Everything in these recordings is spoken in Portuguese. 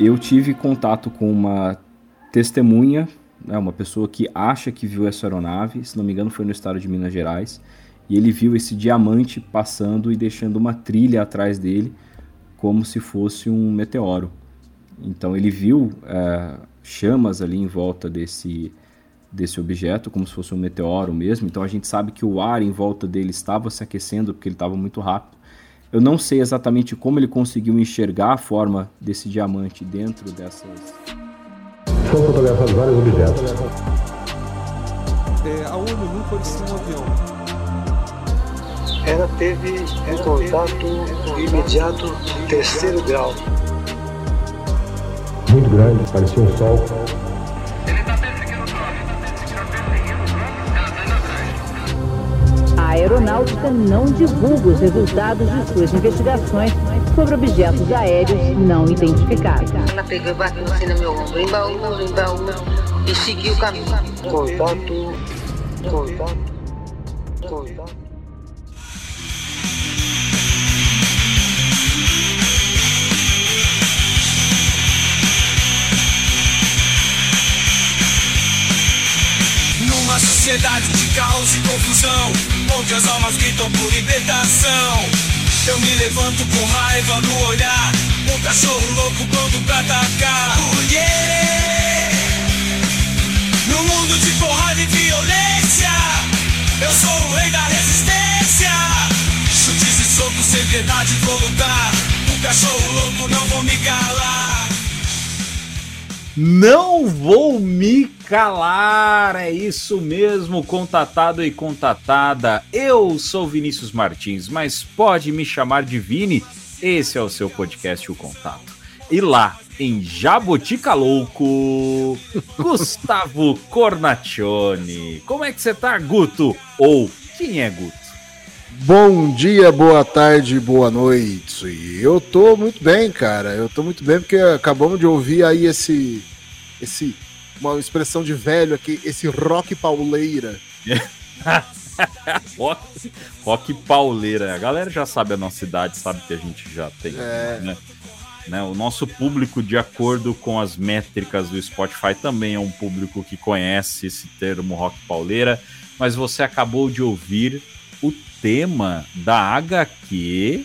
Eu tive contato com uma testemunha, né, uma pessoa que acha que viu essa aeronave, se não me engano foi no estado de Minas Gerais, e ele viu esse diamante passando e deixando uma trilha atrás dele, como se fosse um meteoro. Então ele viu é, chamas ali em volta desse, desse objeto, como se fosse um meteoro mesmo. Então a gente sabe que o ar em volta dele estava se aquecendo porque ele estava muito rápido. Eu não sei exatamente como ele conseguiu enxergar a forma desse diamante dentro dessas. Foram fotografados vários objetos. É, a ONU não pode ser um avião. Ela teve um contato imediato terceiro grau. Muito grande, parecia um sol. A aeronáutica não divulga os resultados de suas investigações sobre objetos aéreos não identificados. Ela pegou e bateu assim no meu ombro, embaú, embaú, e seguiu o caminho. Contato, contato, contato. Sociedade de caos e confusão, onde as almas gritam por libertação. Eu me levanto com raiva no olhar, um cachorro louco pronto pra atacar. Oh! No mundo de porrada e violência, eu sou o rei da resistência. Chutes e socos, sem piedade vou lutar. Um cachorro louco, não vou me calar. Não vou me calar, é isso mesmo, contatado e contatada. Eu sou Vinícius Martins, mas pode me chamar de Vini. Esse é o seu podcast O Contato. E lá, em Jabotica Louco, Gustavo Cornaccione. Como é que você tá, Guto? Ou quem é Guto? Bom dia, boa tarde, boa noite. Eu tô muito bem, cara. Eu tô muito bem porque acabamos de ouvir aí esse esse uma expressão de velho aqui, esse rock pauleira. rock, rock pauleira. A galera já sabe a nossa idade, sabe que a gente já tem, É. né? Né, O nosso público, de acordo com as métricas do Spotify, também é um público que conhece esse termo rock pauleira, mas você acabou de ouvir o tema da HQ,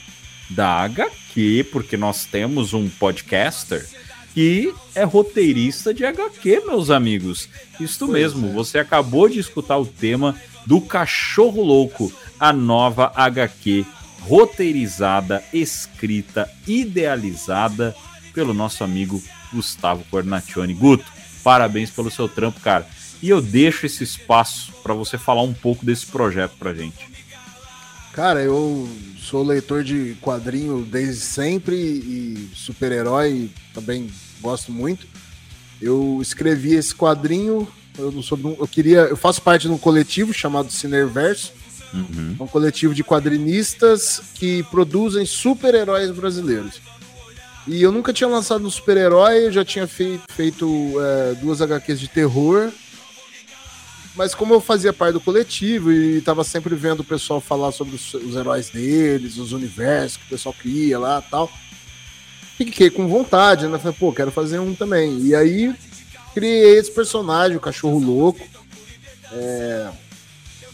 da HQ, porque nós temos um podcaster que é roteirista de HQ, meus amigos. Pois mesmo, é. você acabou de escutar o tema do Cachorro Louco, a nova HQ roteirizada, escrita, idealizada pelo nosso amigo Gustavo Cornaccione. Guto, parabéns pelo seu trampo, cara. E eu deixo esse espaço para você falar um pouco desse projeto pra gente. Cara, eu sou leitor de quadrinho desde sempre e super-herói também gosto muito. Eu escrevi esse quadrinho, eu não sou, eu queria, eu faço parte de um coletivo chamado Cineverso, Uhum. É um coletivo de quadrinistas que produzem super-heróis brasileiros. E eu nunca tinha lançado um super-herói, eu já tinha feito, feito é, duas HQs de terror. Mas como eu fazia parte do coletivo e estava sempre vendo o pessoal falar sobre os, os heróis deles, os universos que o pessoal cria lá tal, fiquei com vontade, né? Falei, pô, quero fazer um também. E aí criei esse personagem, o cachorro louco. É,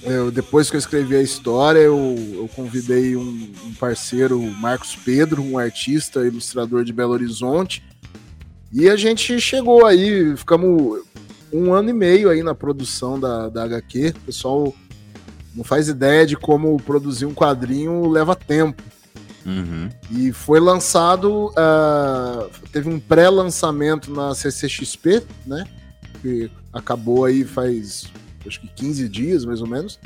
eu, depois que eu escrevi a história, eu, eu convidei um, um parceiro, Marcos Pedro, um artista, ilustrador de Belo Horizonte, e a gente chegou aí, ficamos um ano e meio aí na produção da, da HQ. O pessoal não faz ideia de como produzir um quadrinho leva tempo. Uhum. E foi lançado, ah, teve um pré-lançamento na CCXP, né? Que acabou aí faz acho que 15 dias, mais ou menos.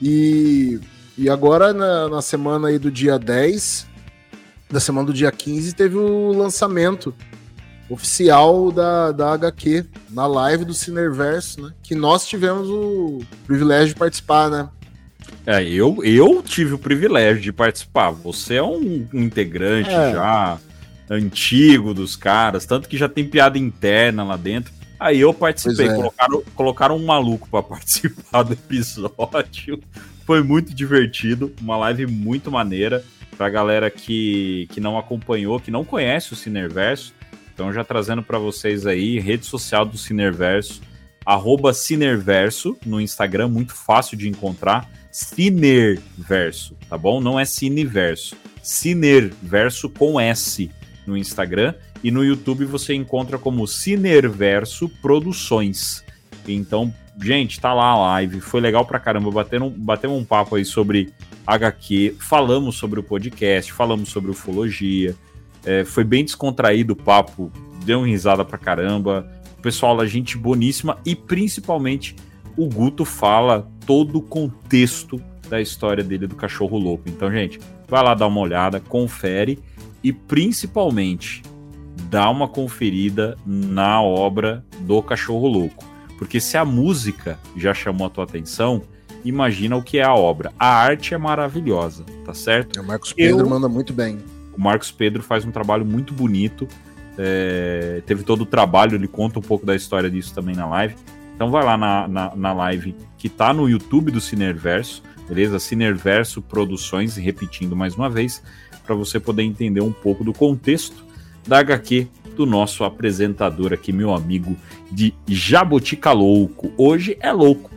E, e agora, na, na semana aí do dia 10, da semana do dia 15, teve o lançamento oficial da, da HQ na live do Cineverso, né? Que nós tivemos o privilégio de participar, né? É, eu, eu tive o privilégio de participar. Você é um integrante É. já antigo dos caras, tanto que já tem piada interna lá dentro. Aí eu participei, é. colocaram, colocaram um maluco pra participar do episódio. Foi muito divertido, uma live muito maneira pra galera que, que não acompanhou, que não conhece o Cineverso. Então, já trazendo para vocês aí, rede social do Cinerverso, arroba Cinerverso no Instagram, muito fácil de encontrar. Cinerverso, tá bom? Não é Cineverso. Cinerverso com S no Instagram. E no YouTube você encontra como Cinerverso Produções. Então, gente, tá lá a live. Foi legal pra caramba. Batemos, um papo aí sobre HQ. Falamos sobre o podcast, falamos sobre ufologia. É, foi bem descontraído o papo. Deu uma risada pra caramba. O pessoal, a gente boníssima. E principalmente o Guto fala todo o contexto da história dele do cachorro louco. Então, gente, vai lá dar uma olhada, confere e principalmente dá uma conferida na obra do cachorro louco. Porque se a música já chamou a tua atenção, imagina o que é a obra. A arte é maravilhosa, tá certo? O Marcos Pedro Eu... manda muito bem. O Marcos Pedro faz um trabalho muito bonito. É... teve todo o trabalho, ele conta um pouco da história disso também na live. Então vai lá na, na, na live que tá no YouTube do Cinerverso, beleza? Cinerverso Produções, repetindo mais uma vez, para você poder entender um pouco do contexto da HQ do nosso apresentador aqui, meu amigo de Jabotica Louco. Hoje é louco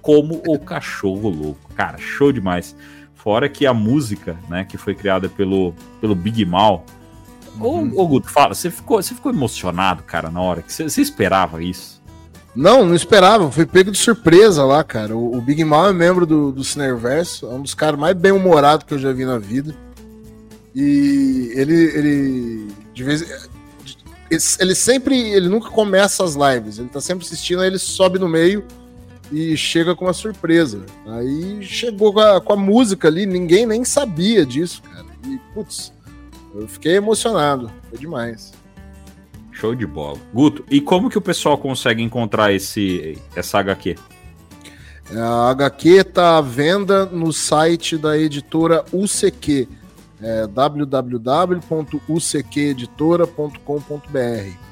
como o cachorro louco. Cara, show demais. Fora que a música, né, que foi criada pelo, pelo Big Mal. Uhum. Ô, ô, Guto, fala, você ficou, você ficou emocionado, cara, na hora que você, você esperava isso? Não, não esperava. Foi pego de surpresa lá, cara. O, o Big Mal é membro do, do Cineverso, é um dos caras mais bem-humorados que eu já vi na vida. E ele, ele de vez ele sempre, ele nunca começa as lives, ele tá sempre assistindo, aí ele sobe no meio e chega com uma surpresa. Aí chegou com a, com a música ali, ninguém nem sabia disso, cara. E, putz, eu fiquei emocionado, foi demais. Show de bola. Guto, e como que o pessoal consegue encontrar esse, essa HQ? A HQ tá à venda no site da editora UCQ é www.ucqeditora.com.br.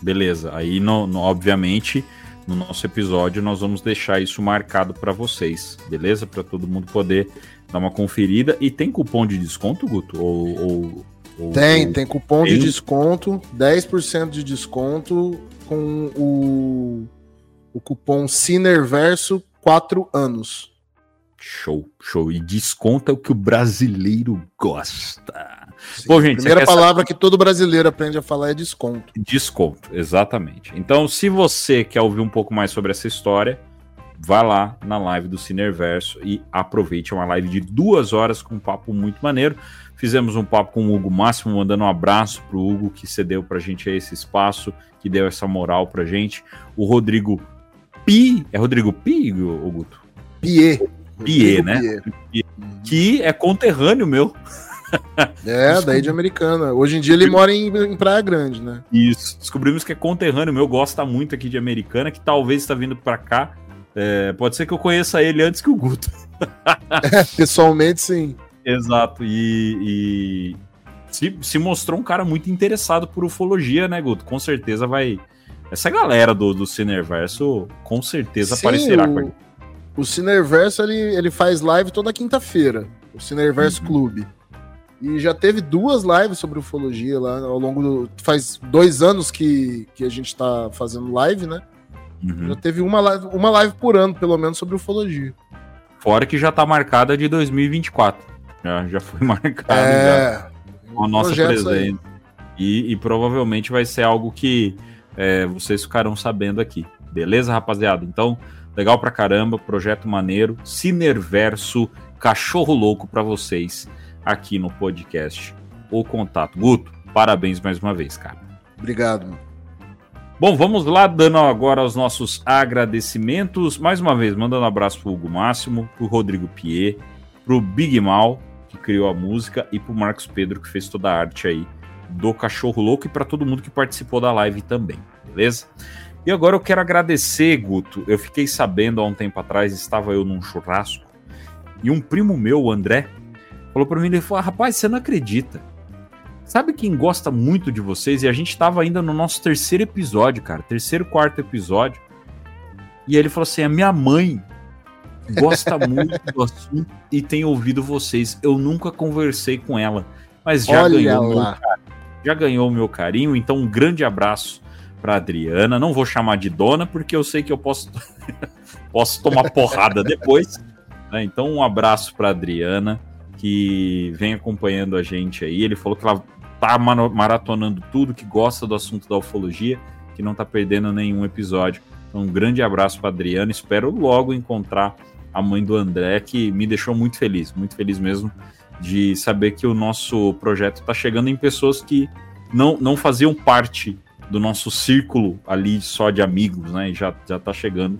Beleza, aí no, no, obviamente no nosso episódio nós vamos deixar isso marcado para vocês, beleza? Para todo mundo poder dar uma conferida. E tem cupom de desconto, Guto? Ou, ou, ou tem, ou... tem cupom tem... de desconto, 10% de desconto com o, o cupom Cinerverso 4 anos. Show, show. E desconta o que o brasileiro gosta. Sim, Bom, gente, a primeira palavra que todo brasileiro aprende a falar é desconto. Desconto, exatamente. Então, se você quer ouvir um pouco mais sobre essa história, vá lá na live do Cinerverso e aproveite. É uma live de duas horas com um papo muito maneiro. Fizemos um papo com o Hugo Máximo, mandando um abraço pro Hugo que cedeu pra gente esse espaço, que deu essa moral pra gente. O Rodrigo Pi, é Rodrigo Pi, Guto? Pie. Pie, né? Pie. Que é conterrâneo meu. É, daí de Americana. Hoje em dia ele mora em, em, Praia Grande, né? Isso. Descobrimos que é conterrâneo meu, gosta muito aqui de Americana, que talvez está vindo para cá. É, pode ser que eu conheça ele antes que o Guto. É, pessoalmente, sim. Exato. E, e, se, se mostrou um cara muito interessado por ufologia, né, Guto? Com certeza vai. Essa galera do, do Cineverso com certeza sim, aparecerá o... com. O Cineverso ele, ele faz live toda quinta-feira, o Cineverso uhum. Clube. E já teve duas lives sobre ufologia lá ao longo do. Faz dois anos que, que a gente está fazendo live, né? Uhum. Já teve uma live, uma live por ano, pelo menos, sobre ufologia. Fora que já está marcada de 2024. Já, já foi marcada é... já, a nossa presença. E, e, provavelmente vai ser algo que é, vocês ficarão sabendo aqui. Beleza, rapaziada? Então, Legal pra caramba, projeto maneiro, Cinerverso, cachorro louco para vocês aqui no podcast O Contato. Guto, parabéns mais uma vez, cara. Obrigado. Bom, vamos lá, dando agora os nossos agradecimentos. Mais uma vez, mandando um abraço pro Hugo Máximo, pro Rodrigo Pier, pro Big Mal, que criou a música, e pro Marcos Pedro, que fez toda a arte aí do Cachorro Louco, e para todo mundo que participou da live também, beleza? E agora eu quero agradecer, Guto. Eu fiquei sabendo há um tempo atrás, estava eu num churrasco, e um primo meu, o André, falou para mim, ele falou, rapaz, você não acredita. Sabe quem gosta muito de vocês? E a gente estava ainda no nosso terceiro episódio, cara, terceiro, quarto episódio. E ele falou assim, a minha mãe gosta muito do assunto e tem ouvido vocês. Eu nunca conversei com ela, mas já Olha ganhou lá. meu já ganhou o meu carinho. Então, um grande abraço para Adriana. Não vou chamar de dona, porque eu sei que eu posso, posso tomar porrada depois. Né? Então, um abraço para Adriana, que vem acompanhando a gente aí. Ele falou que ela tá maratonando tudo, que gosta do assunto da ufologia, que não tá perdendo nenhum episódio. Então, um grande abraço para Adriana. Espero logo encontrar a mãe do André, que me deixou muito feliz, muito feliz mesmo de saber que o nosso projeto está chegando em pessoas que não, não faziam parte do nosso círculo ali só de amigos, né? Já, já tá chegando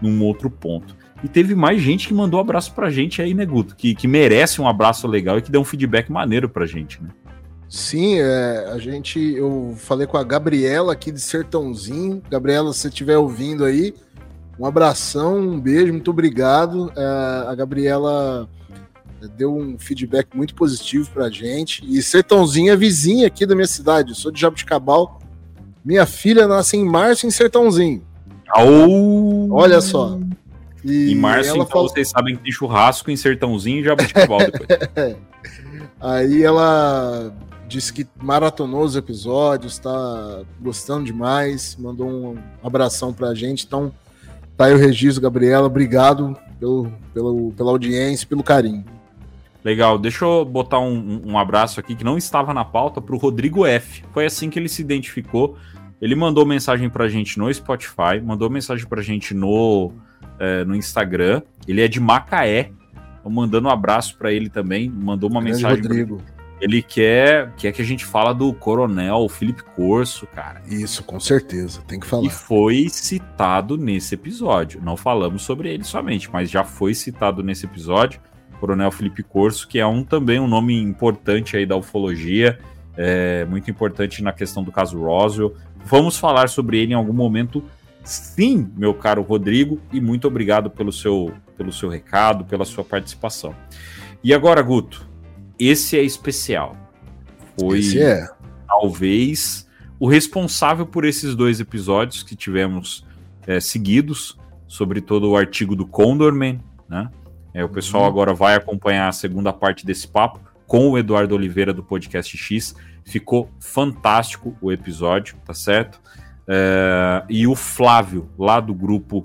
num outro ponto. E teve mais gente que mandou abraço pra gente aí, né, Guto? Que, que merece um abraço legal e que deu um feedback maneiro pra gente, né? Sim, é, a gente. Eu falei com a Gabriela aqui de Sertãozinho. Gabriela, se você estiver ouvindo aí, um abração, um beijo, muito obrigado. É, a Gabriela deu um feedback muito positivo pra gente. E Sertãozinho é vizinha aqui da minha cidade. Eu sou de Jabuticabal. Minha filha nasce em março em Sertãozinho. Oh. Olha só. E em março, então, falou... vocês sabem que tem churrasco em Sertãozinho e Jabuticabal depois. Aí ela disse que maratonou os episódios, tá gostando demais, mandou um abração pra gente. Então, tá aí o registro, Gabriela. Obrigado pelo, pelo, pela audiência, pelo carinho. Legal, deixa eu botar um, um abraço aqui que não estava na pauta para o Rodrigo F. Foi assim que ele se identificou. Ele mandou mensagem para a gente no Spotify, mandou mensagem para a gente no, é, no Instagram. Ele é de Macaé. Tô mandando um abraço para ele também. Mandou uma Grande mensagem. Rodrigo. Ele quer, quer que a gente fala do Coronel Felipe Corso, cara. Isso, com certeza, tem que falar. E foi citado nesse episódio. Não falamos sobre ele somente, mas já foi citado nesse episódio. Coronel Felipe Corso, que é um também um nome importante aí da ufologia, é, muito importante na questão do caso Roswell. Vamos falar sobre ele em algum momento, sim, meu caro Rodrigo, e muito obrigado pelo seu, pelo seu recado, pela sua participação. E agora, Guto, esse é especial. Foi esse é. talvez o responsável por esses dois episódios que tivemos é, seguidos, sobre todo o artigo do Condorman, né? É, o pessoal uhum. agora vai acompanhar a segunda parte desse papo com o Eduardo Oliveira do Podcast X. Ficou fantástico o episódio, tá certo? É, e o Flávio, lá do grupo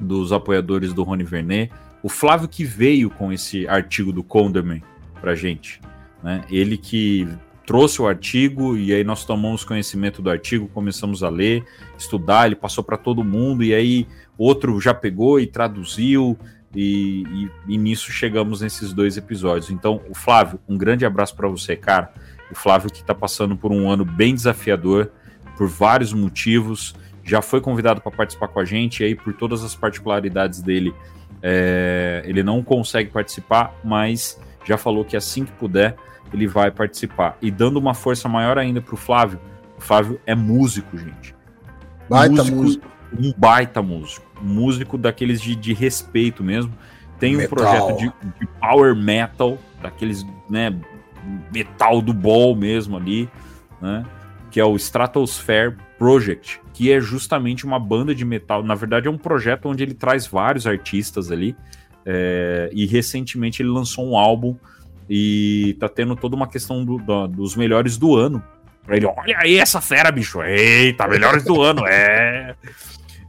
dos apoiadores do Rony Vernet, o Flávio que veio com esse artigo do Conderman pra gente, né? Ele que trouxe o artigo e aí nós tomamos conhecimento do artigo, começamos a ler, estudar, ele passou para todo mundo e aí outro já pegou e traduziu, e, e, e, nisso chegamos nesses dois episódios. Então, o Flávio, um grande abraço para você, cara. O Flávio que está passando por um ano bem desafiador, por vários motivos, já foi convidado para participar com a gente, e aí, por todas as particularidades dele, é, ele não consegue participar, mas já falou que assim que puder, ele vai participar. E dando uma força maior ainda para o Flávio, o Flávio é músico, gente. Baita músico. músico. Um baita músico músico daqueles de, de respeito mesmo. Tem um metal. projeto de, de, power metal, daqueles, né, metal do ball mesmo ali, né, que é o Stratosphere Project, que é justamente uma banda de metal. Na verdade, é um projeto onde ele traz vários artistas ali, é, e recentemente ele lançou um álbum e tá tendo toda uma questão do, do, dos melhores do ano. Pra ele, olha aí essa fera, bicho. Eita, melhores do ano, é.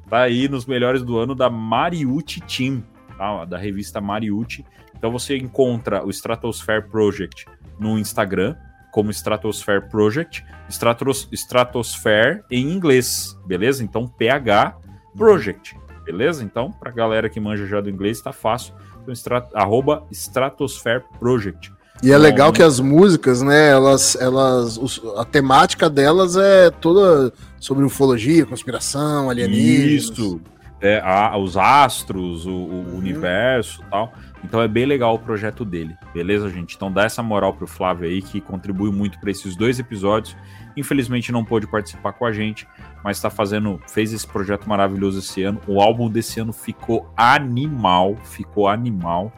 Tá aí nos melhores do ano da Mariucci Team, tá? da revista Mariucci. Então você encontra o Stratosphere Project no Instagram, como Stratosphere Project, Stratos, Stratosphere em inglês, beleza? Então PH Project, beleza? Então, pra galera que manja já do inglês, tá fácil. Então, strat, arroba Stratosphere Project. E é legal que as músicas, né, elas, elas, a temática delas é toda sobre ufologia, conspiração, alienígenas. Isso, é, a, os astros, o, o uhum. universo tal. Então é bem legal o projeto dele, beleza, gente? Então dá essa moral pro Flávio aí, que contribui muito para esses dois episódios. Infelizmente não pôde participar com a gente, mas está fazendo, fez esse projeto maravilhoso esse ano. O álbum desse ano ficou animal, ficou animal.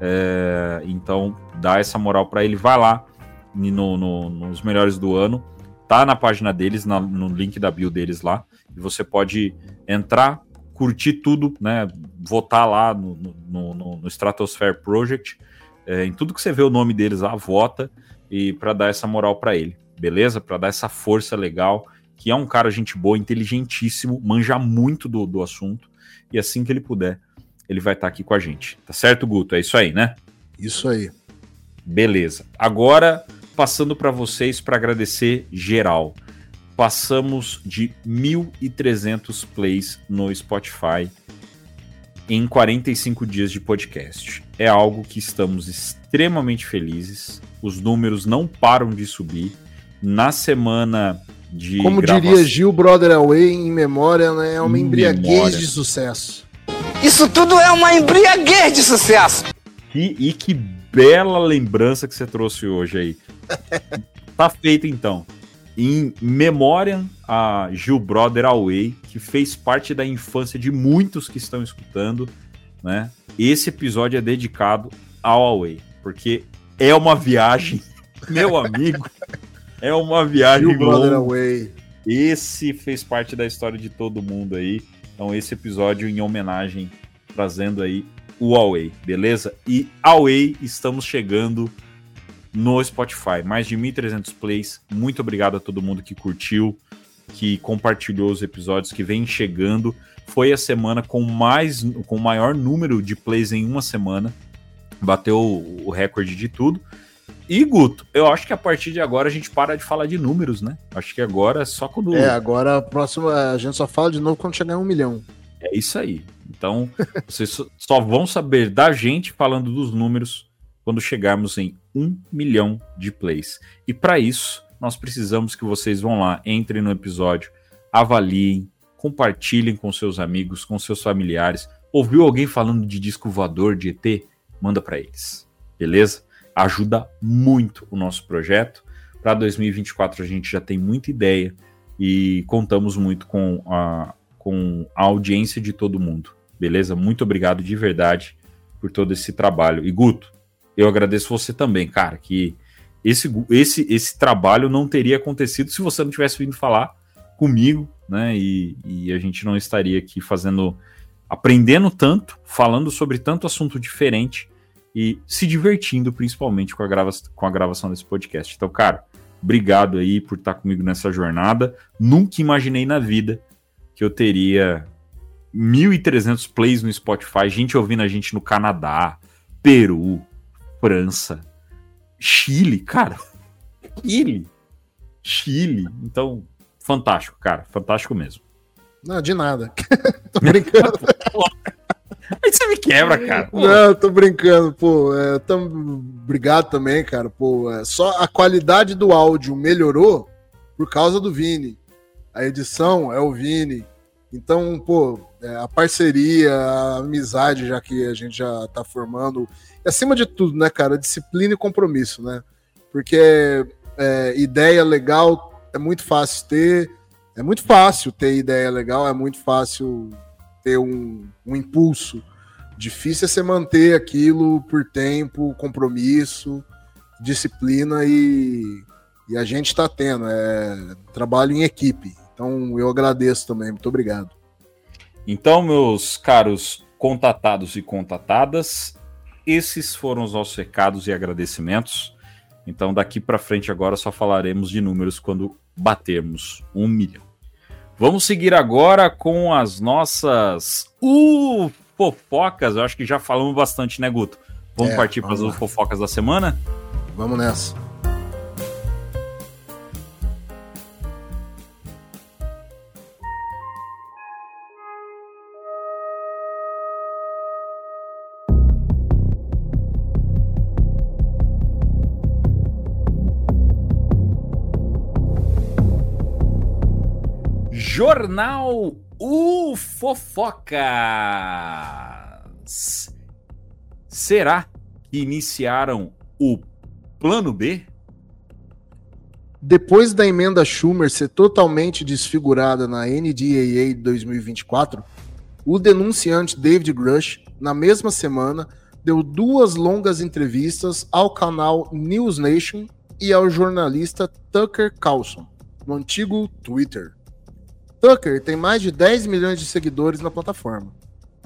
É, então, dá essa moral para ele. Vai lá no, no, nos melhores do ano. Tá na página deles, na, no link da bio deles lá. E você pode entrar, curtir tudo, né? Votar lá no, no, no, no Stratosphere Project. É, em tudo que você vê o nome deles lá, vota. E para dar essa moral para ele. beleza? Para dar essa força legal, que é um cara gente boa, inteligentíssimo, manja muito do, do assunto, e assim que ele puder, ele vai estar aqui com a gente. Tá certo, Guto? É isso aí, né? Isso aí. Beleza. Agora, passando para vocês para agradecer geral. Passamos de 1.300 plays no Spotify em 45 dias de podcast. É algo que estamos extremamente felizes. Os números não param de subir. Na semana de. Como gravação- diria Gil Brother Away em memória, né? É uma Em embriaguez memória. de sucesso. Isso tudo é uma embriaguez de sucesso. E, e que bela lembrança que você trouxe hoje aí. tá feito então. Em memória a Gil Brother Away, que fez parte da infância de muitos que estão escutando, né? Esse episódio é dedicado ao Away, porque é uma viagem, meu amigo, é uma viagem Gil Brother. Away. Esse fez parte da história de todo mundo aí. Então, esse episódio em homenagem, trazendo aí o Huawei, beleza? E Huawei, estamos chegando no Spotify. Mais de 1.300 plays. Muito obrigado a todo mundo que curtiu, que compartilhou os episódios, que vem chegando. Foi a semana com mais, com o maior número de plays em uma semana. Bateu o o recorde de tudo. E Guto, eu acho que a partir de agora a gente para de falar de números, né? Acho que agora é só quando. É, agora a próxima a gente só fala de novo quando chegar em um milhão. É isso aí. Então, vocês só- só vão saber da gente falando dos números quando chegarmos em um milhão de plays. E para isso, nós precisamos que vocês vão lá, entrem no episódio, avaliem, compartilhem com seus amigos, com seus familiares. Ouviu alguém falando de disco voador de ET? Manda para eles. Beleza? Ajuda muito o nosso projeto. Para 2024 a gente já tem muita ideia e contamos muito com a, com a audiência de todo mundo. Beleza? Muito obrigado de verdade por todo esse trabalho. E Guto, eu agradeço você também, cara, que esse, esse, esse trabalho não teria acontecido se você não tivesse vindo falar comigo, né? E, e a gente não estaria aqui fazendo, aprendendo tanto, falando sobre tanto assunto diferente e se divertindo principalmente com a, grava com a gravação desse podcast. Então, cara, obrigado aí por estar comigo nessa jornada. Nunca imaginei na vida que eu teria 1.300 plays no Spotify, gente ouvindo a gente no Canadá, Peru, França, Chile, cara. Chile. Chile. Então, fantástico, cara. Fantástico mesmo. Não, de nada. tô brincando. Aí você me quebra, cara. Pô, Não, tô brincando, pô. É, tam- Obrigado também, cara. Pô, é, só a qualidade do áudio melhorou por causa do Vini. A edição é o Vini. Então, pô, é, a parceria, a amizade, já que a gente já tá formando. E acima de tudo, né, cara, disciplina e compromisso, né? Porque é, ideia legal é muito fácil ter. É muito fácil ter ideia legal, é muito fácil ter um, um impulso. Difícil é você manter aquilo por tempo, compromisso, disciplina e, e a gente está tendo. É trabalho em equipe. Então eu agradeço também. Muito obrigado. Então, meus caros contatados e contatadas, esses foram os nossos recados e agradecimentos. Então, daqui para frente, agora só falaremos de números quando batermos um milhão. Vamos seguir agora com as nossas uh, fofocas. Eu acho que já falamos bastante, né, Guto? Vamos É, partir para as vamos lá. fofocas da semana? Vamos nessa. Jornal U Fofocas. Será que iniciaram o plano B? Depois da emenda Schumer ser totalmente desfigurada na NDAA de 2024, o denunciante David Grush, na mesma semana, deu duas longas entrevistas ao canal News Nation e ao jornalista Tucker Carlson, no antigo Twitter. Tucker tem mais de 10 milhões de seguidores na plataforma.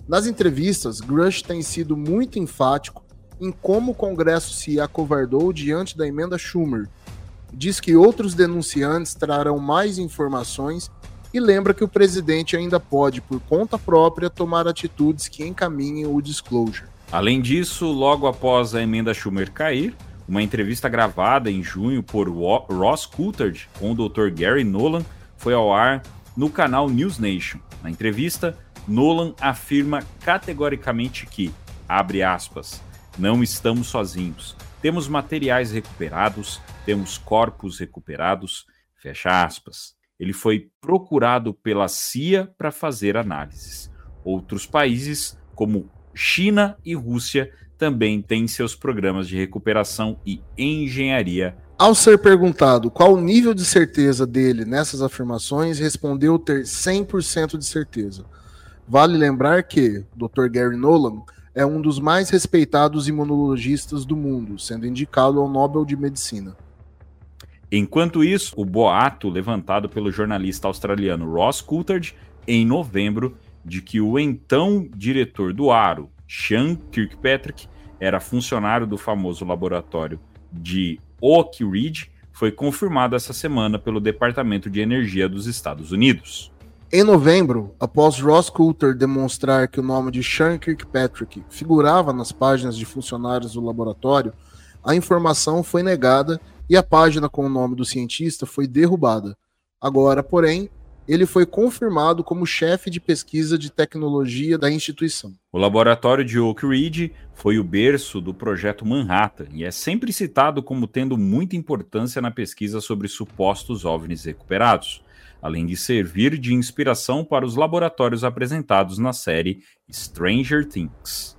Nas entrevistas, Grush tem sido muito enfático em como o Congresso se acovardou diante da emenda Schumer, diz que outros denunciantes trarão mais informações e lembra que o presidente ainda pode, por conta própria, tomar atitudes que encaminhem o disclosure. Além disso, logo após a emenda Schumer cair, uma entrevista gravada em junho por Ross Coulthard com o Dr. Gary Nolan foi ao ar no canal News Nation. Na entrevista, Nolan afirma categoricamente que, abre aspas, não estamos sozinhos. Temos materiais recuperados, temos corpos recuperados, fecha aspas. Ele foi procurado pela CIA para fazer análises. Outros países, como China e Rússia, também têm seus programas de recuperação e engenharia. Ao ser perguntado qual o nível de certeza dele nessas afirmações, respondeu ter 100% de certeza. Vale lembrar que Dr. Gary Nolan é um dos mais respeitados imunologistas do mundo, sendo indicado ao Nobel de Medicina. Enquanto isso, o boato levantado pelo jornalista australiano Ross Coulthard em novembro de que o então diretor do Aro, Sean Kirkpatrick, era funcionário do famoso laboratório de Oak Ridge, foi confirmado essa semana pelo Departamento de Energia dos Estados Unidos. Em novembro, após Ross Coulter demonstrar que o nome de Sean Kirkpatrick figurava nas páginas de funcionários do laboratório, a informação foi negada e a página com o nome do cientista foi derrubada. Agora, porém, ele foi confirmado como chefe de pesquisa de tecnologia da instituição. O laboratório de Oak Ridge foi o berço do projeto Manhattan e é sempre citado como tendo muita importância na pesquisa sobre supostos OVNIs recuperados, além de servir de inspiração para os laboratórios apresentados na série Stranger Things.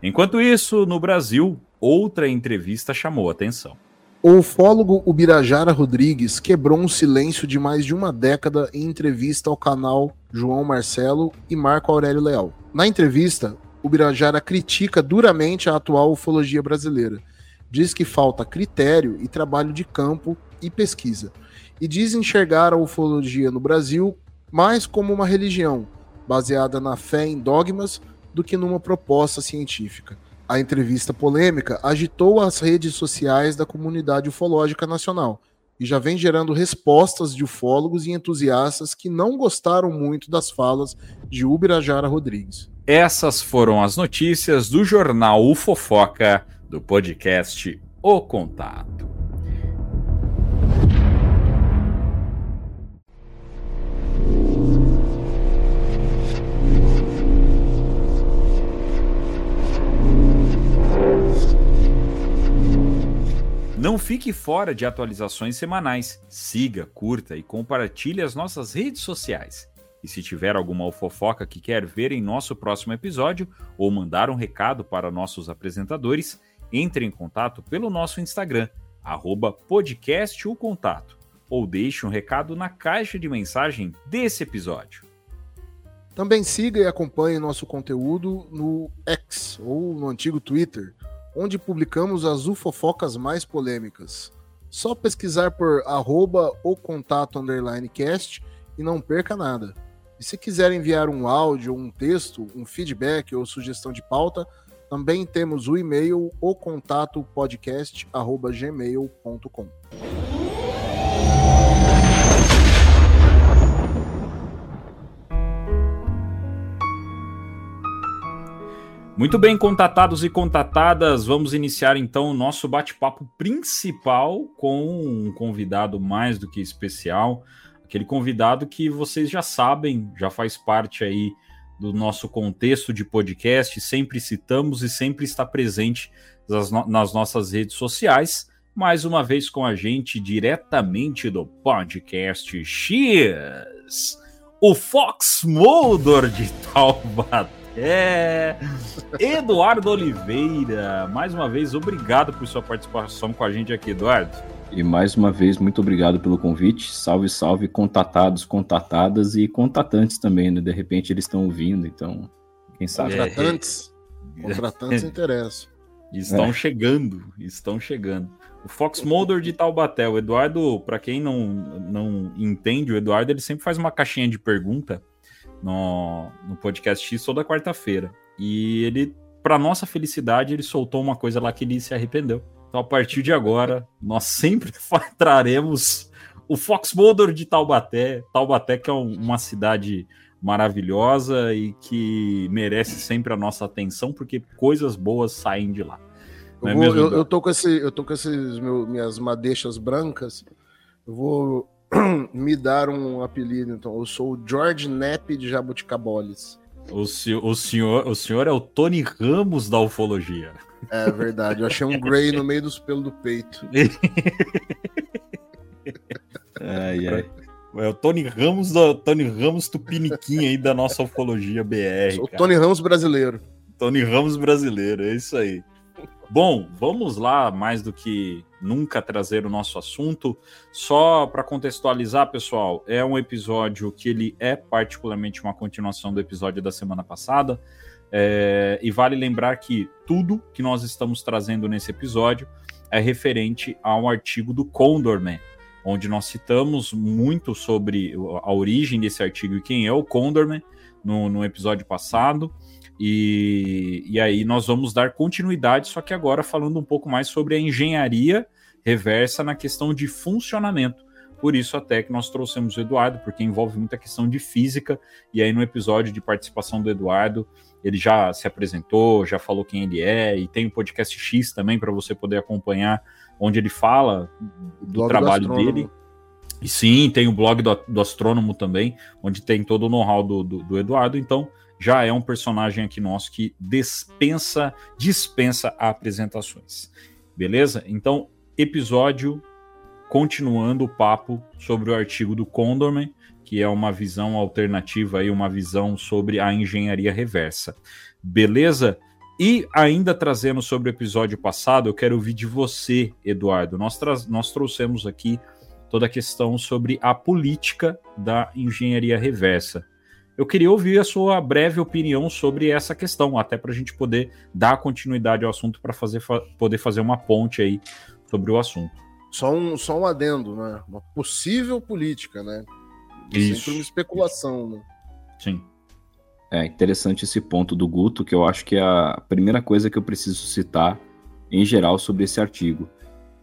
Enquanto isso, no Brasil, outra entrevista chamou atenção. O ufólogo Ubirajara Rodrigues quebrou um silêncio de mais de uma década em entrevista ao canal João Marcelo e Marco Aurélio Leal. Na entrevista, Ubirajara critica duramente a atual ufologia brasileira. Diz que falta critério e trabalho de campo e pesquisa. E diz enxergar a ufologia no Brasil mais como uma religião, baseada na fé em dogmas, do que numa proposta científica. A entrevista polêmica agitou as redes sociais da comunidade ufológica nacional e já vem gerando respostas de ufólogos e entusiastas que não gostaram muito das falas de Ubirajara Rodrigues. Essas foram as notícias do jornal Ufofoca do podcast O Contato. Não fique fora de atualizações semanais. Siga, curta e compartilhe as nossas redes sociais. E se tiver alguma fofoca que quer ver em nosso próximo episódio ou mandar um recado para nossos apresentadores, entre em contato pelo nosso Instagram, arroba contato, ou deixe um recado na caixa de mensagem desse episódio. Também siga e acompanhe nosso conteúdo no X ou no antigo Twitter onde publicamos as ufofocas mais polêmicas. Só pesquisar por arroba o contato underline cast e não perca nada. E se quiser enviar um áudio, um texto, um feedback ou sugestão de pauta, também temos o e-mail o contato podcast arroba gmail.com. Muito bem, contatados e contatadas, vamos iniciar então o nosso bate-papo principal com um convidado mais do que especial, aquele convidado que vocês já sabem, já faz parte aí do nosso contexto de podcast, sempre citamos e sempre está presente nas, nossas redes sociais. Mais uma vez com a gente, diretamente do podcast X, o Fox Moldor de Taubaté. É. Eduardo Oliveira, mais uma vez, obrigado por sua participação com a gente aqui, Eduardo. E mais uma vez, muito obrigado pelo convite. Salve, salve, contatados, contatadas e contatantes também, né? De repente eles estão ouvindo, então, quem sabe. Contratantes. É. Contratantes interessam. Estão é. chegando, estão chegando. O Fox Mulder de Taubaté, o Eduardo, para quem não, não entende, o Eduardo ele sempre faz uma caixinha de pergunta no, no podcast X toda quarta-feira. E ele, para nossa felicidade, ele soltou uma coisa lá que ele se arrependeu. Então, a partir de agora, nós sempre traremos o Fox Mulder de Taubaté. Taubaté, que é um, uma cidade maravilhosa e que merece sempre a nossa atenção, porque coisas boas saem de lá. Eu, é vou, eu, eu, tô com esse, eu tô com esses meu, minhas madeixas brancas. Eu vou me dar um apelido, então. Eu sou o George Nepp de Jabuticaboles. O, o, senhor, o senhor é o Tony Ramos da ufologia. É verdade, eu achei um Grey no meio dos pelos do peito. ai, ai. É o Tony Ramos do Tony Ramos Tupiniquim aí da nossa ufologia BR. O Tony Ramos brasileiro. Tony Ramos brasileiro, é isso aí. Bom, vamos lá, mais do que nunca trazer o nosso assunto. Só para contextualizar, pessoal, é um episódio que ele é particularmente uma continuação do episódio da semana passada. É, e vale lembrar que tudo que nós estamos trazendo nesse episódio é referente a um artigo do Condorman, onde nós citamos muito sobre a origem desse artigo e quem é o Condorman no, no episódio passado. E, e aí nós vamos dar continuidade, só que agora falando um pouco mais sobre a engenharia reversa na questão de funcionamento. Por isso até que nós trouxemos o Eduardo, porque envolve muita questão de física, e aí no episódio de participação do Eduardo, ele já se apresentou, já falou quem ele é, e tem o podcast X também para você poder acompanhar, onde ele fala do trabalho do dele. E sim, tem o blog do, do astrônomo também, onde tem todo o know-how do, do, do Eduardo. Então, já é um personagem aqui nosso que dispensa, dispensa apresentações. Beleza? Então, episódio continuando o papo sobre o artigo do Condorman, que é uma visão alternativa e uma visão sobre a engenharia reversa. Beleza? E ainda trazendo sobre o episódio passado, eu quero ouvir de você, Eduardo. Nós, nós trouxemos aqui toda a questão sobre a política da engenharia reversa. Eu queria ouvir a sua breve opinião sobre essa questão, até para a gente poder dar continuidade ao assunto para fazer, fa poder fazer uma ponte aí sobre o assunto. Só um, só um adendo, né? Uma possível política, né? Isso. Sempre uma especulação, né? Sim. É interessante esse ponto do Guto, que eu acho que é a primeira coisa que eu preciso citar em geral sobre esse artigo.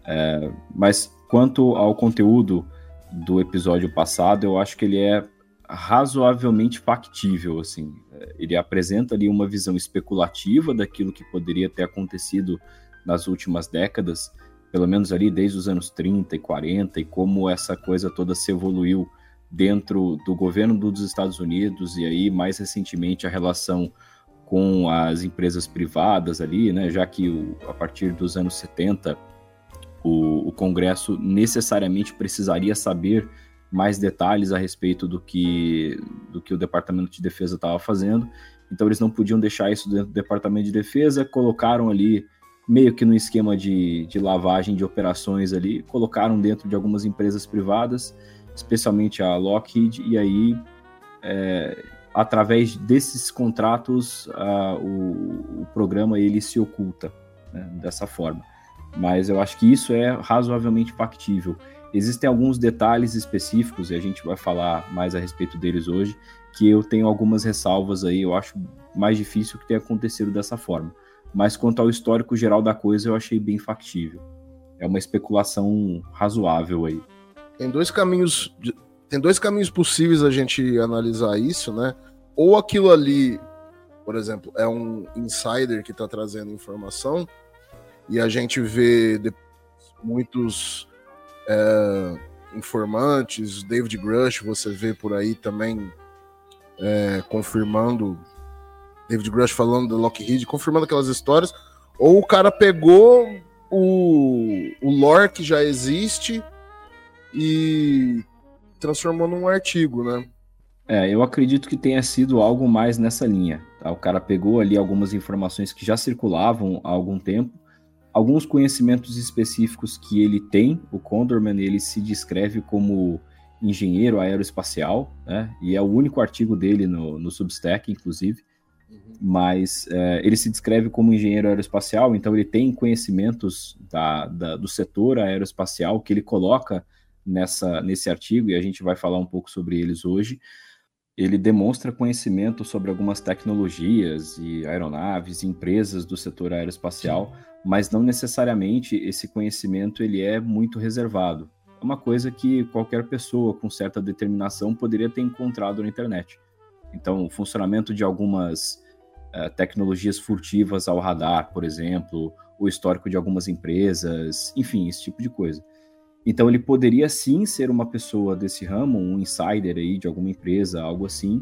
É, mas quanto ao conteúdo do episódio passado, eu acho que ele é razoavelmente factível, assim. Ele apresenta ali uma visão especulativa daquilo que poderia ter acontecido nas últimas décadas, pelo menos ali desde os anos 30 e 40, e como essa coisa toda se evoluiu dentro do governo dos Estados Unidos e aí mais recentemente a relação com as empresas privadas ali, né, já que o, a partir dos anos 70 o, o Congresso necessariamente precisaria saber mais detalhes a respeito do que, do que o Departamento de Defesa estava fazendo. Então eles não podiam deixar isso dentro do Departamento de Defesa, colocaram ali meio que no esquema de, de lavagem de operações ali, colocaram dentro de algumas empresas privadas, especialmente a Lockheed, e aí é, através desses contratos o, o, programa ele se oculta né, dessa forma. Mas eu acho que isso é razoavelmente factível. Existem alguns detalhes específicos, e a gente vai falar mais a respeito deles hoje, que eu tenho algumas ressalvas aí, eu acho mais difícil que tenha acontecido dessa forma. Mas quanto ao histórico geral da coisa, eu achei bem factível. É uma especulação razoável aí. Tem dois caminhos, tem dois caminhos possíveis a gente analisar isso, né? Ou aquilo ali, por exemplo, é um insider que está trazendo informação e a gente vê muitos é, informantes, David Grush, você vê por aí também é, confirmando, David Grush falando da Lockheed, confirmando aquelas histórias, ou o cara pegou o, o lore que já existe e transformou num artigo, né? É, eu acredito que tenha sido algo mais nessa linha. Tá? O cara pegou ali algumas informações que já circulavam há algum tempo alguns conhecimentos específicos que ele tem. O Condorman ele se descreve como engenheiro aeroespacial, né? E é o único artigo dele no, no Substack, inclusive. Uhum. Mas é, ele se descreve como engenheiro aeroespacial, então ele tem conhecimentos da, da, do setor aeroespacial que ele coloca nessa, nesse artigo, e a gente vai falar um pouco sobre eles hoje. Ele demonstra conhecimento sobre algumas tecnologias e aeronaves, empresas do setor aeroespacial, Sim. mas não necessariamente esse conhecimento ele é muito reservado. É uma coisa que qualquer pessoa com certa determinação poderia ter encontrado na internet. Então, o funcionamento de algumas uh, tecnologias furtivas ao radar, por exemplo, o histórico de algumas empresas, enfim, esse tipo de coisa. Então ele poderia sim ser uma pessoa desse ramo, um insider aí de alguma empresa, algo assim,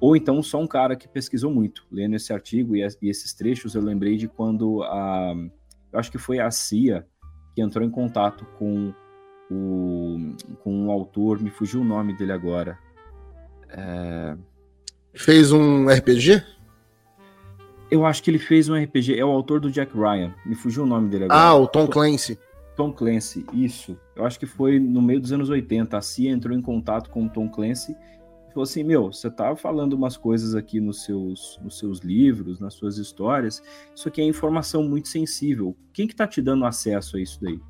ou então só um cara que pesquisou muito. Lendo esse artigo e, e esses trechos, eu lembrei de quando a, eu acho que foi a CIA que entrou em contato com o, com um autor, me fugiu o nome dele agora. É... Fez um RPG? Eu acho que ele fez um RPG. É o autor do Jack Ryan. Me fugiu o nome dele agora. Ah, o Tom Clancy. Tom Clancy, isso. Eu acho que foi no meio dos anos 80. A CIA entrou em contato com o Tom Clancy e falou assim: Meu, você tá falando umas coisas aqui nos seus, nos seus livros, nas suas histórias. Isso aqui é informação muito sensível. Quem que tá te dando acesso a isso daí?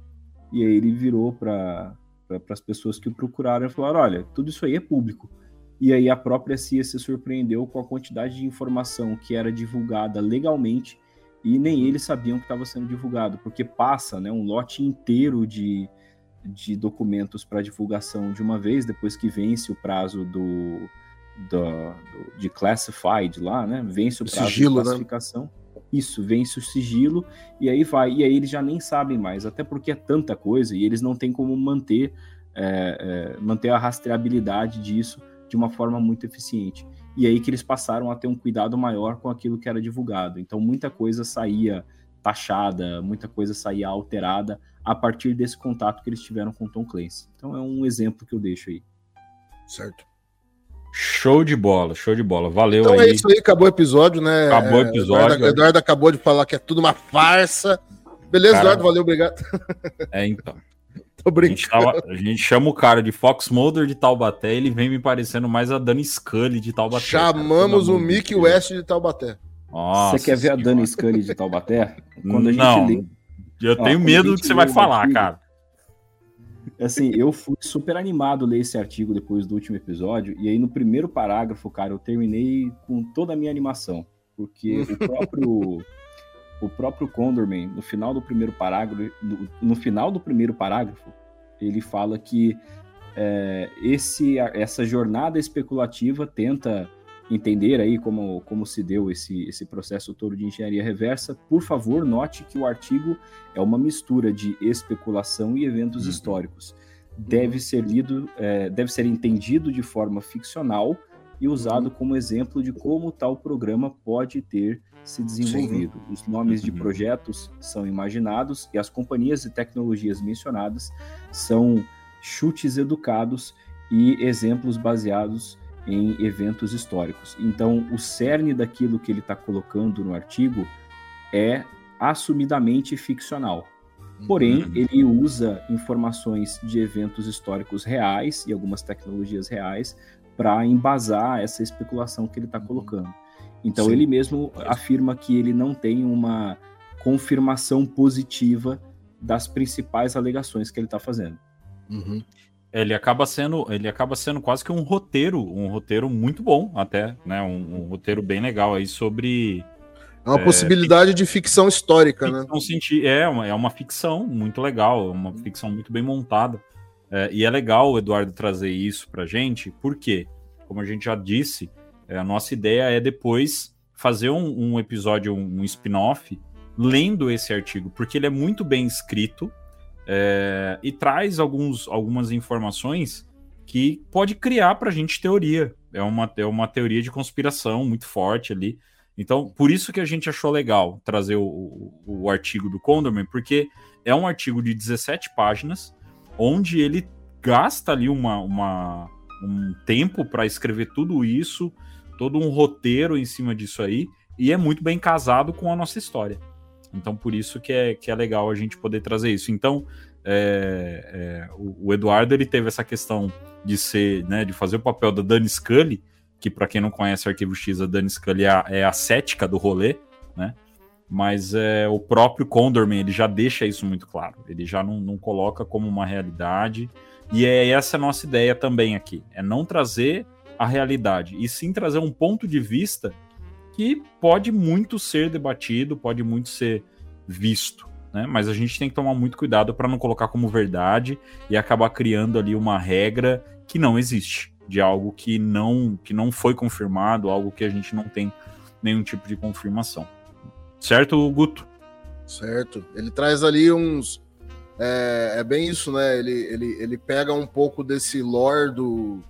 E aí ele virou para pra, as pessoas que o procuraram e falaram: Olha, tudo isso aí é público. E aí a própria CIA se surpreendeu com a quantidade de informação que era divulgada legalmente e nem eles sabiam que estava sendo divulgado, porque passa né, um lote inteiro de, de documentos para divulgação de uma vez, depois que vence o prazo do, do, do de classified lá, né? Vence o prazo sigilo, de né? classificação. Né? Isso, vence o sigilo e aí vai. E aí eles já nem sabem mais, até porque é tanta coisa e eles não têm como manter, é, é, manter a rastreabilidade disso de uma forma muito eficiente e aí que eles passaram a ter um cuidado maior com aquilo que era divulgado. Então muita coisa saía taxada, muita coisa saía alterada a partir desse contato que eles tiveram com Tom Clancy. Então é um exemplo que eu deixo aí. Certo. Show de bola, show de bola. Valeu então aí. é isso aí, acabou o episódio, né? Acabou o episódio. Eduardo, Eduardo acabou de falar que é tudo uma farsa. Beleza, Cara, Eduardo, valeu, obrigado. É, então. Tô brincando. A gente, tava, a gente, chama o cara de Fox Mulder de Taubaté, ele vem me parecendo mais a Dani Scully de Taubaté. Chamamos cara, o Mickey West de Taubaté. Nossa, você quer ver a Dani Scully de Taubaté? Quando a gente Não, lê... eu tenho Ó, medo do que você vai falar, artigo, cara. Assim, eu fui super animado ler esse artigo depois do último episódio, e aí no primeiro parágrafo, cara, eu terminei com toda a minha animação, porque o próprio o próprio Condorman, no final do primeiro parágrafo, no, no final do primeiro parágrafo, ele fala que é, esse, essa jornada especulativa tenta entender aí como, como se deu esse, esse processo todo de engenharia reversa. Por favor, note que o artigo é uma mistura de especulação e eventos uhum. históricos. Deve ser lido, é, deve ser entendido de forma ficcional e usado uhum. como exemplo de como tal programa pode ter se desenvolvido. Sim. Os nomes de uhum. projetos são imaginados e as companhias e tecnologias mencionadas são chutes educados e exemplos baseados em eventos históricos. Então, o cerne daquilo que ele está colocando no artigo é assumidamente ficcional. Porém, uhum. ele usa informações de eventos históricos reais e algumas tecnologias reais para embasar essa especulação que ele está uhum. colocando. Então Sim. ele mesmo afirma que ele não tem uma confirmação positiva das principais alegações que ele está fazendo. Uhum. Ele acaba sendo, ele acaba sendo quase que um roteiro, um roteiro muito bom até, né? Um, um roteiro bem legal aí sobre é uma é, possibilidade de ficção histórica, ficção né? Senti é, uma, é uma ficção muito legal, é uma ficção muito bem montada. É, e é legal o Eduardo trazer isso pra gente, porque, como a gente já disse, é, a nossa ideia é depois fazer um, um episódio, um, um spin-off, lendo esse artigo, porque ele é muito bem escrito é, e traz alguns, algumas informações que pode criar para a gente teoria. É uma, é uma teoria de conspiração muito forte ali. Então, por isso que a gente achou legal trazer o, o, o artigo do Condorman, porque é um artigo de 17 páginas, onde ele gasta ali uma, uma um tempo para escrever tudo isso, todo um roteiro em cima disso aí, e é muito bem casado com a nossa história. Então, por isso que é, que é legal a gente poder trazer isso. Então, é, é, o, o, Eduardo ele teve essa questão de ser, né, de fazer o papel da Dani Scully, que para quem não conhece o Arquivo X, a Dani Scully é a, é a cética do rolê, né? Mas é, o próprio Condorman ele já deixa isso muito claro. Ele já não, não coloca como uma realidade. E é essa a nossa ideia também aqui: é não trazer a realidade, e sim trazer um ponto de vista que pode muito ser debatido, pode muito ser visto. Né? Mas a gente tem que tomar muito cuidado para não colocar como verdade e acabar criando ali uma regra que não existe, de algo que não, que não foi confirmado, algo que a gente não tem nenhum tipo de confirmação. Certo, Guto? Certo. Ele traz ali uns. É, é bem isso, né? Ele, ele, ele pega um pouco desse lore do,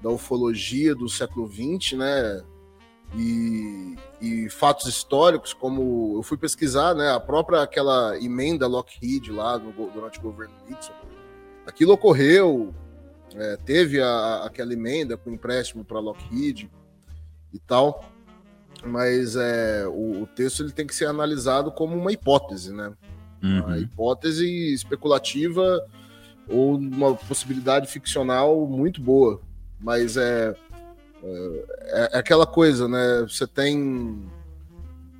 da ufologia do século XX, né? E, e, fatos históricos, como eu fui pesquisar, né? A própria aquela emenda Lockheed lá durante o governo Nixon, aquilo ocorreu, é, teve a, aquela emenda com empréstimo para Lockheed e tal mas é, o, o, texto ele tem que ser analisado como uma hipótese, né? Uhum. Uma hipótese especulativa ou uma possibilidade ficcional muito boa, mas é, é, é aquela coisa, né? Você tem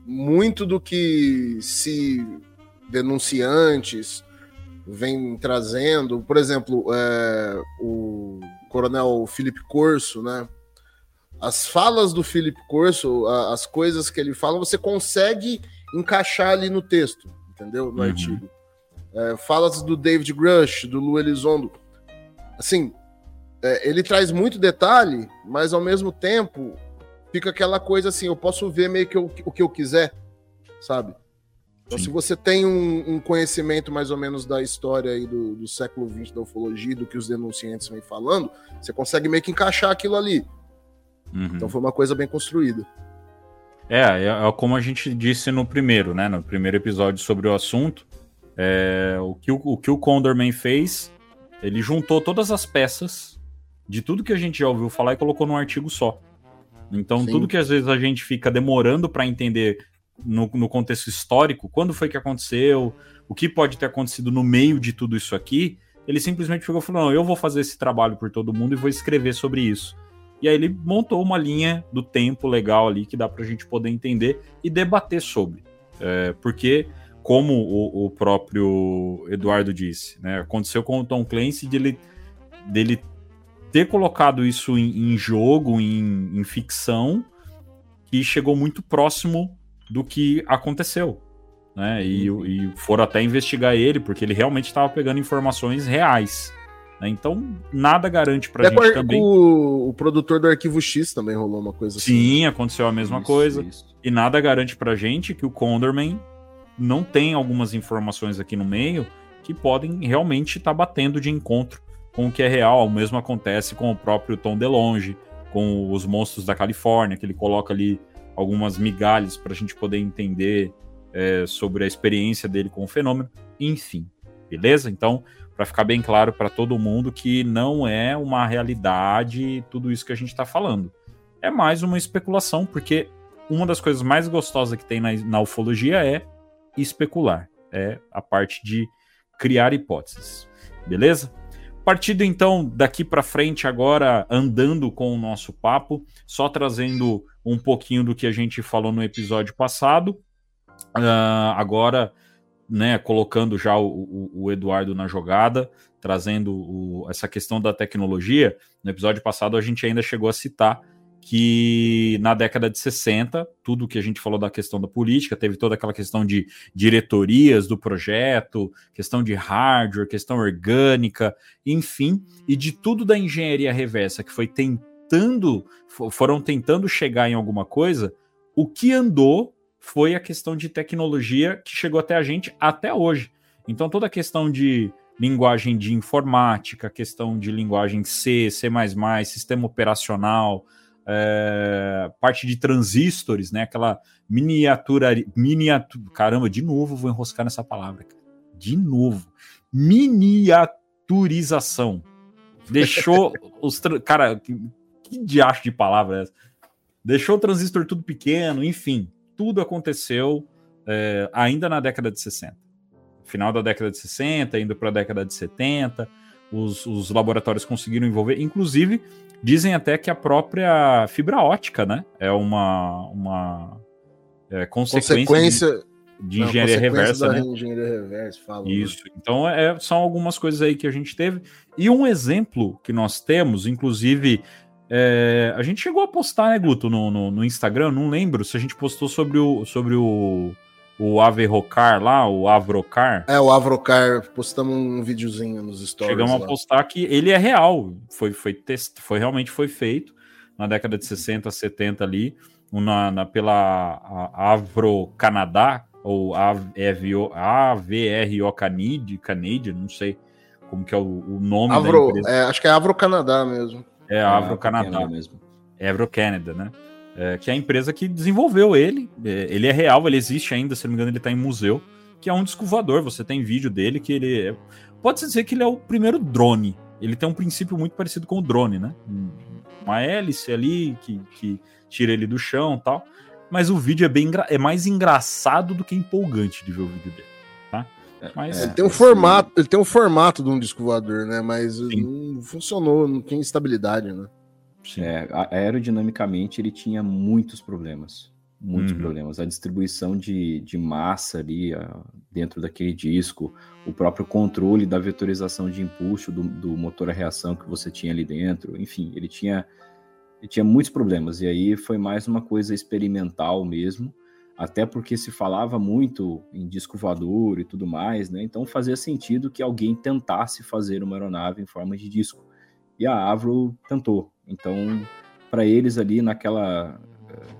muito do que se denunciantes vem trazendo, por exemplo, é, o coronel Felipe Corso, né? As falas do Philip Corso, as coisas que ele fala, você consegue encaixar ali no texto, entendeu? No uhum. artigo. É, falas do David Grush, do Lu Elizondo. Assim, é, ele traz muito detalhe, mas ao mesmo tempo fica aquela coisa assim, eu posso ver meio que eu, o que eu quiser, sabe? Então, Sim. se você tem um, um, conhecimento mais ou menos da história aí do, do século XX da ufologia, do que os denunciantes vêm falando, você consegue meio que encaixar aquilo ali. Uhum. Então foi uma coisa bem construída. É, é, é, como a gente disse no primeiro, né? No primeiro episódio sobre o assunto. É, o, que o, o que o Condorman fez, ele juntou todas as peças de tudo que a gente já ouviu falar e colocou num artigo só. Então, Sim. tudo que às vezes a gente fica demorando para entender no, no, contexto histórico, quando foi que aconteceu, o que pode ter acontecido no meio de tudo isso aqui, ele simplesmente ficou falando: eu vou fazer esse trabalho por todo mundo e vou escrever sobre isso. E aí ele montou uma linha do tempo legal ali que dá para a gente poder entender e debater sobre. É, porque, como o, o, próprio Eduardo disse, né, aconteceu com o Tom Clancy dele, dele ter colocado isso em, em jogo, em, em ficção, que chegou muito próximo do que aconteceu. Né? E, e foram até investigar ele, porque ele realmente estava pegando informações reais. Né? Então, nada garante pra é gente também. O, o produtor do Arquivo X também rolou uma coisa assim. Sim, aconteceu a mesma isso, coisa. Isso. E nada garante pra gente que o Condorman não tem algumas informações aqui no meio que podem realmente estar tá batendo de encontro com o que é real. O mesmo acontece com o próprio Tom DeLonge, com os monstros da Califórnia, que ele coloca ali algumas migalhas para a gente poder entender é, sobre a experiência dele com o fenômeno. Enfim, beleza? Então, para ficar bem claro para todo mundo que não é uma realidade tudo isso que a gente está falando. É mais uma especulação, porque uma das coisas mais gostosas que tem na, na ufologia é especular, é a parte de criar hipóteses, beleza? Partido então daqui para frente agora andando com o nosso papo, só trazendo um pouquinho do que a gente falou no episódio passado. Uh, agora né, colocando já o, o, Eduardo na jogada, trazendo o, essa questão da tecnologia. No episódio passado, a gente ainda chegou a citar que na década de 60, tudo que a gente falou da questão da política, teve toda aquela questão de diretorias do projeto, questão de hardware, questão orgânica, enfim, e de tudo da engenharia reversa que foi tentando, foram tentando chegar em alguma coisa, o que andou foi a questão de tecnologia que chegou até a gente até hoje. Então, toda a questão de linguagem de informática, questão de linguagem C, C, sistema operacional, é, parte de transistores, né? Aquela miniatura, miniatura. Caramba, de novo vou enroscar nessa palavra. De novo. Miniaturização. Deixou os. Cara, que, que diacho de palavra é essa? Deixou o transistor tudo pequeno, enfim tudo aconteceu é, ainda na década de 60. Final da década de 60, indo para a década de 70, os, os, laboratórios conseguiram envolver. Inclusive, dizem até que a própria fibra ótica né, é uma, uma é, consequência, consequência de, de engenharia não, reversa. né? engenharia reversa, fala, né? Isso. Né? Então, é, são algumas coisas aí que a gente teve. E um exemplo que nós temos, inclusive É, a gente chegou a postar, né, Guto, no, no, no, Instagram, não lembro se a gente postou sobre o, sobre o, o Averrocar lá, o Avrocar. É, o Avrocar, postamos um videozinho nos stories. Chegamos lá. a postar que ele é real, foi, foi, test, foi realmente foi feito na década de 60, 70 ali, na, na pela Avro Canadá, ou AVRO, AVRO Canid, Canadian, não sei como que é o, o nome Avro, da empresa. É, acho que é Avro Canadá mesmo. É a Avro Canadá mesmo. Avro Canada, né? É, que é a empresa que desenvolveu ele. É, ele é real, ele existe ainda, se não me engano, ele está em museu. Que é um disco voador. Você tem vídeo dele que ele. É... Pode-se dizer que ele é o primeiro drone. Ele tem um princípio muito parecido com o drone, né? Uma hélice ali que, que tira ele do chão tal. Mas o vídeo é bem é mais engraçado do que empolgante de ver o vídeo dele. Mas, ele tem um formato, ele tem um formato de um disco voador, né? Mas sim. não funcionou, não tem estabilidade, né? É, aerodinamicamente ele tinha muitos problemas. Muitos uhum. problemas. A distribuição de, de massa ali uh, dentro daquele disco, o próprio controle da vetorização de impulso do, do motor a reação que você tinha ali dentro, enfim, ele tinha, ele tinha muitos problemas. E aí foi mais uma coisa experimental mesmo até porque se falava muito em disco voador e tudo mais, né? Então fazia sentido que alguém tentasse fazer uma aeronave em forma de disco. E a Avro tentou. Então, para eles ali naquela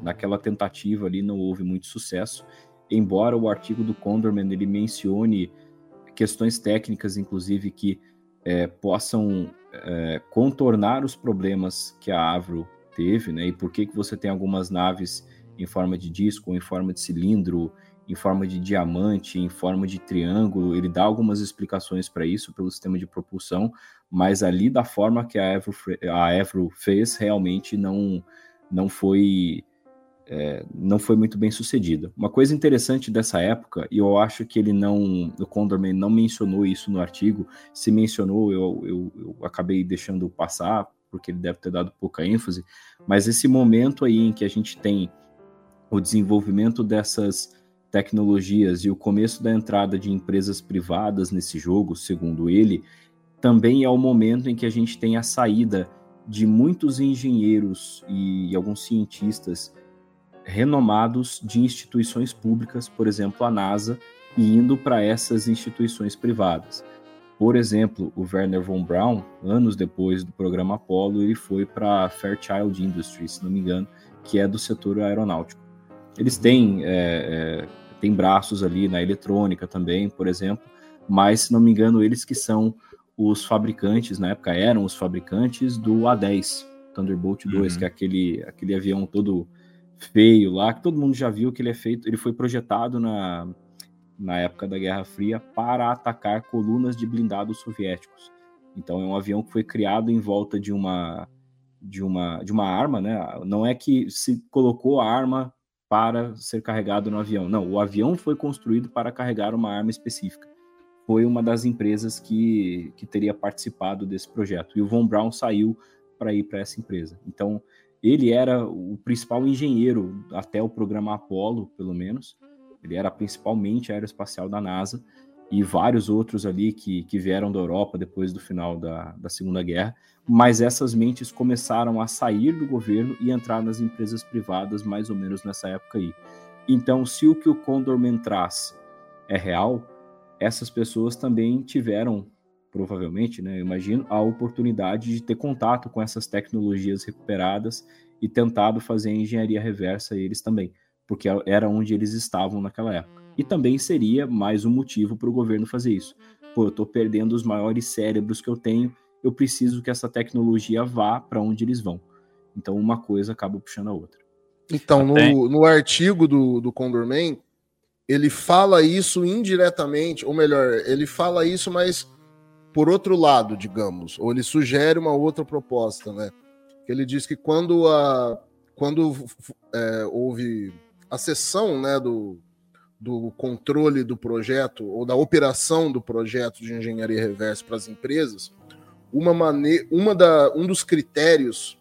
naquela tentativa ali não houve muito sucesso, embora o artigo do Condorman ele mencione questões técnicas, inclusive que é, possam é, contornar os problemas que a Avro teve, né? E por que que você tem algumas naves em forma de disco, em forma de cilindro, em forma de diamante, em forma de triângulo. Ele dá algumas explicações para isso pelo sistema de propulsão, mas ali da forma que a Evro, a Evro fez, realmente não, não foi é, não foi muito bem sucedida. Uma coisa interessante dessa época, e eu acho que ele não, o Condorman não mencionou isso no artigo, se mencionou, eu, eu, eu acabei deixando passar, porque ele deve ter dado pouca ênfase, mas esse momento aí em que a gente tem o desenvolvimento dessas tecnologias e o começo da entrada de empresas privadas nesse jogo, segundo ele, também é o momento em que a gente tem a saída de muitos engenheiros e alguns cientistas renomados de instituições públicas, por exemplo, a NASA, e indo para essas instituições privadas. Por exemplo, o Werner von Braun, anos depois do programa Apollo, ele foi para a Fairchild Industries, se não me engano, que é do setor aeronáutico. Eles têm, é, é, têm braços ali na eletrônica também, por exemplo, mas, se não me engano, eles que são os fabricantes, na época eram os fabricantes do A-10, Thunderbolt 2, uhum. que é aquele, aquele avião todo feio lá, que todo mundo já viu que ele é feito, ele foi projetado na, na época da Guerra Fria para atacar colunas de blindados soviéticos. Então é um avião que foi criado em volta de uma de uma de uma arma, né? Não é que se colocou a arma para ser carregado no avião. Não, o avião foi construído para carregar uma arma específica. Foi uma das empresas que, que teria participado desse projeto. E o Von Braun saiu para ir para essa empresa. Então, ele era o principal engenheiro até o programa Apollo, pelo menos. Ele era principalmente aeroespacial da NASA e vários outros ali que, que vieram da Europa depois do final da, da Segunda Guerra, mas essas mentes começaram a sair do governo e entrar nas empresas privadas mais ou menos nessa época aí. Então, se o que o Condorman traz é real, essas pessoas também tiveram, provavelmente, né, eu imagino, a oportunidade de ter contato com essas tecnologias recuperadas e tentado fazer engenharia reversa eles também, porque era onde eles estavam naquela época. E também seria mais um motivo para o governo fazer isso. Pô, eu estou perdendo os maiores cérebros que eu tenho, eu preciso que essa tecnologia vá para onde eles vão. Então uma coisa acaba puxando a outra. Então, no, no artigo do, do Condorman, ele fala isso indiretamente, ou melhor, ele fala isso, mas por outro lado, digamos, ou ele sugere uma outra proposta, né? Ele diz que quando, a, quando é, houve a sessão né, do, do controle do projeto ou da operação do projeto de engenharia reversa para as empresas, uma maneira, uma da, um dos critérios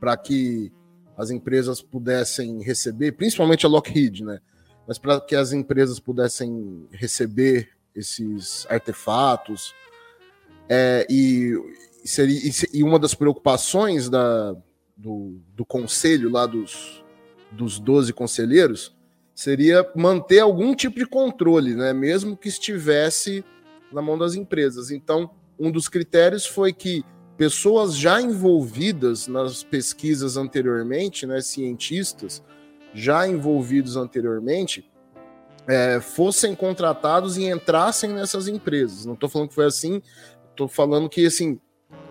para que as empresas pudessem receber, principalmente a Lockheed, né? Mas para que as empresas pudessem receber esses artefatos é, e, seria, e uma das preocupações da, do, do conselho lá dos, dos 12 conselheiros seria manter algum tipo de controle, né? mesmo que estivesse na mão das empresas. Então, um dos critérios foi que pessoas já envolvidas nas pesquisas anteriormente, né, cientistas já envolvidos anteriormente, é, fossem contratados e entrassem nessas empresas. Não estou falando que foi assim, estou falando que assim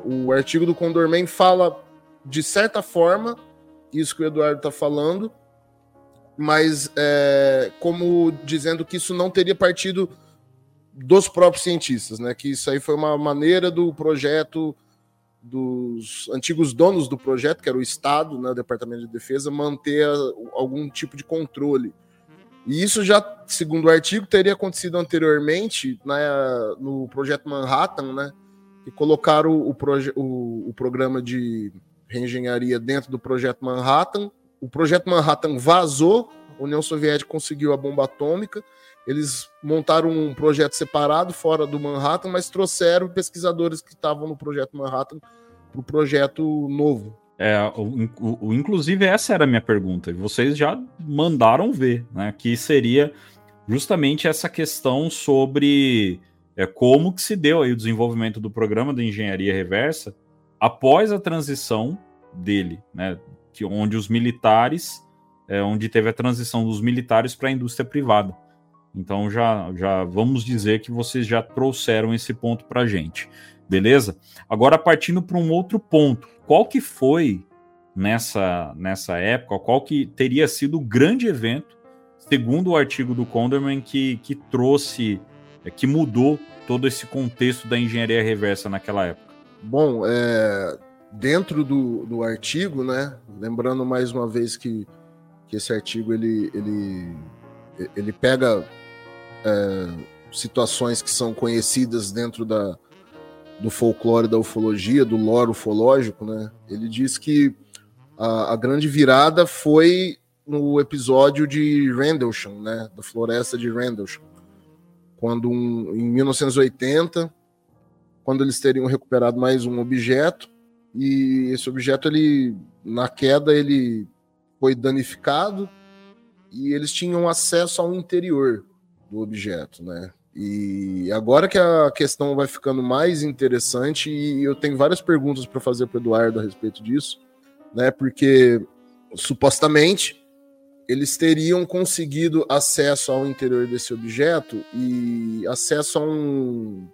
o artigo do Condorman fala de certa forma isso que o Eduardo está falando, mas é, como dizendo que isso não teria partido dos próprios cientistas, né? Que isso aí foi uma maneira do projeto dos antigos donos do projeto, que era o Estado, né, o Departamento de Defesa, manter algum tipo de controle. E isso já, segundo o artigo, teria acontecido anteriormente né, no projeto Manhattan, né, que colocaram o, o, o programa de reengenharia dentro do projeto Manhattan. O projeto Manhattan vazou, a União Soviética conseguiu a bomba atômica, eles montaram um projeto separado fora do Manhattan, mas trouxeram pesquisadores que estavam no projeto Manhattan para o projeto novo. É, o, o, inclusive essa era a minha pergunta. Vocês já mandaram ver, né? Que seria justamente essa questão sobre é, como que se deu aí o desenvolvimento do programa de engenharia reversa após a transição dele, né? Que onde os militares, é, onde teve a transição dos militares para a indústria privada. Então já, já vamos dizer que vocês já trouxeram esse ponto para gente, beleza? Agora partindo para um outro ponto, qual que foi nessa nessa época, qual que teria sido o grande evento, segundo o artigo do Conderman, que, que trouxe, é, que mudou todo esse contexto da engenharia reversa naquela época? Bom, é, dentro do, do artigo, né? Lembrando mais uma vez que, que esse artigo ele, ele, ele pega é, situações que são conhecidas dentro da, do folclore da ufologia, do lore ufológico, né? Ele diz que a, a grande virada foi no episódio de Rendlesham, né? Da floresta de Rendlesham. Quando um, em 1980, quando eles teriam recuperado mais um objeto e esse objeto ele na queda ele foi danificado e eles tinham acesso ao interior do objeto, né? E agora que a questão vai ficando mais interessante, e eu tenho várias perguntas para fazer para Eduardo a respeito disso, né? Porque supostamente eles teriam conseguido acesso ao interior desse objeto e acesso a um,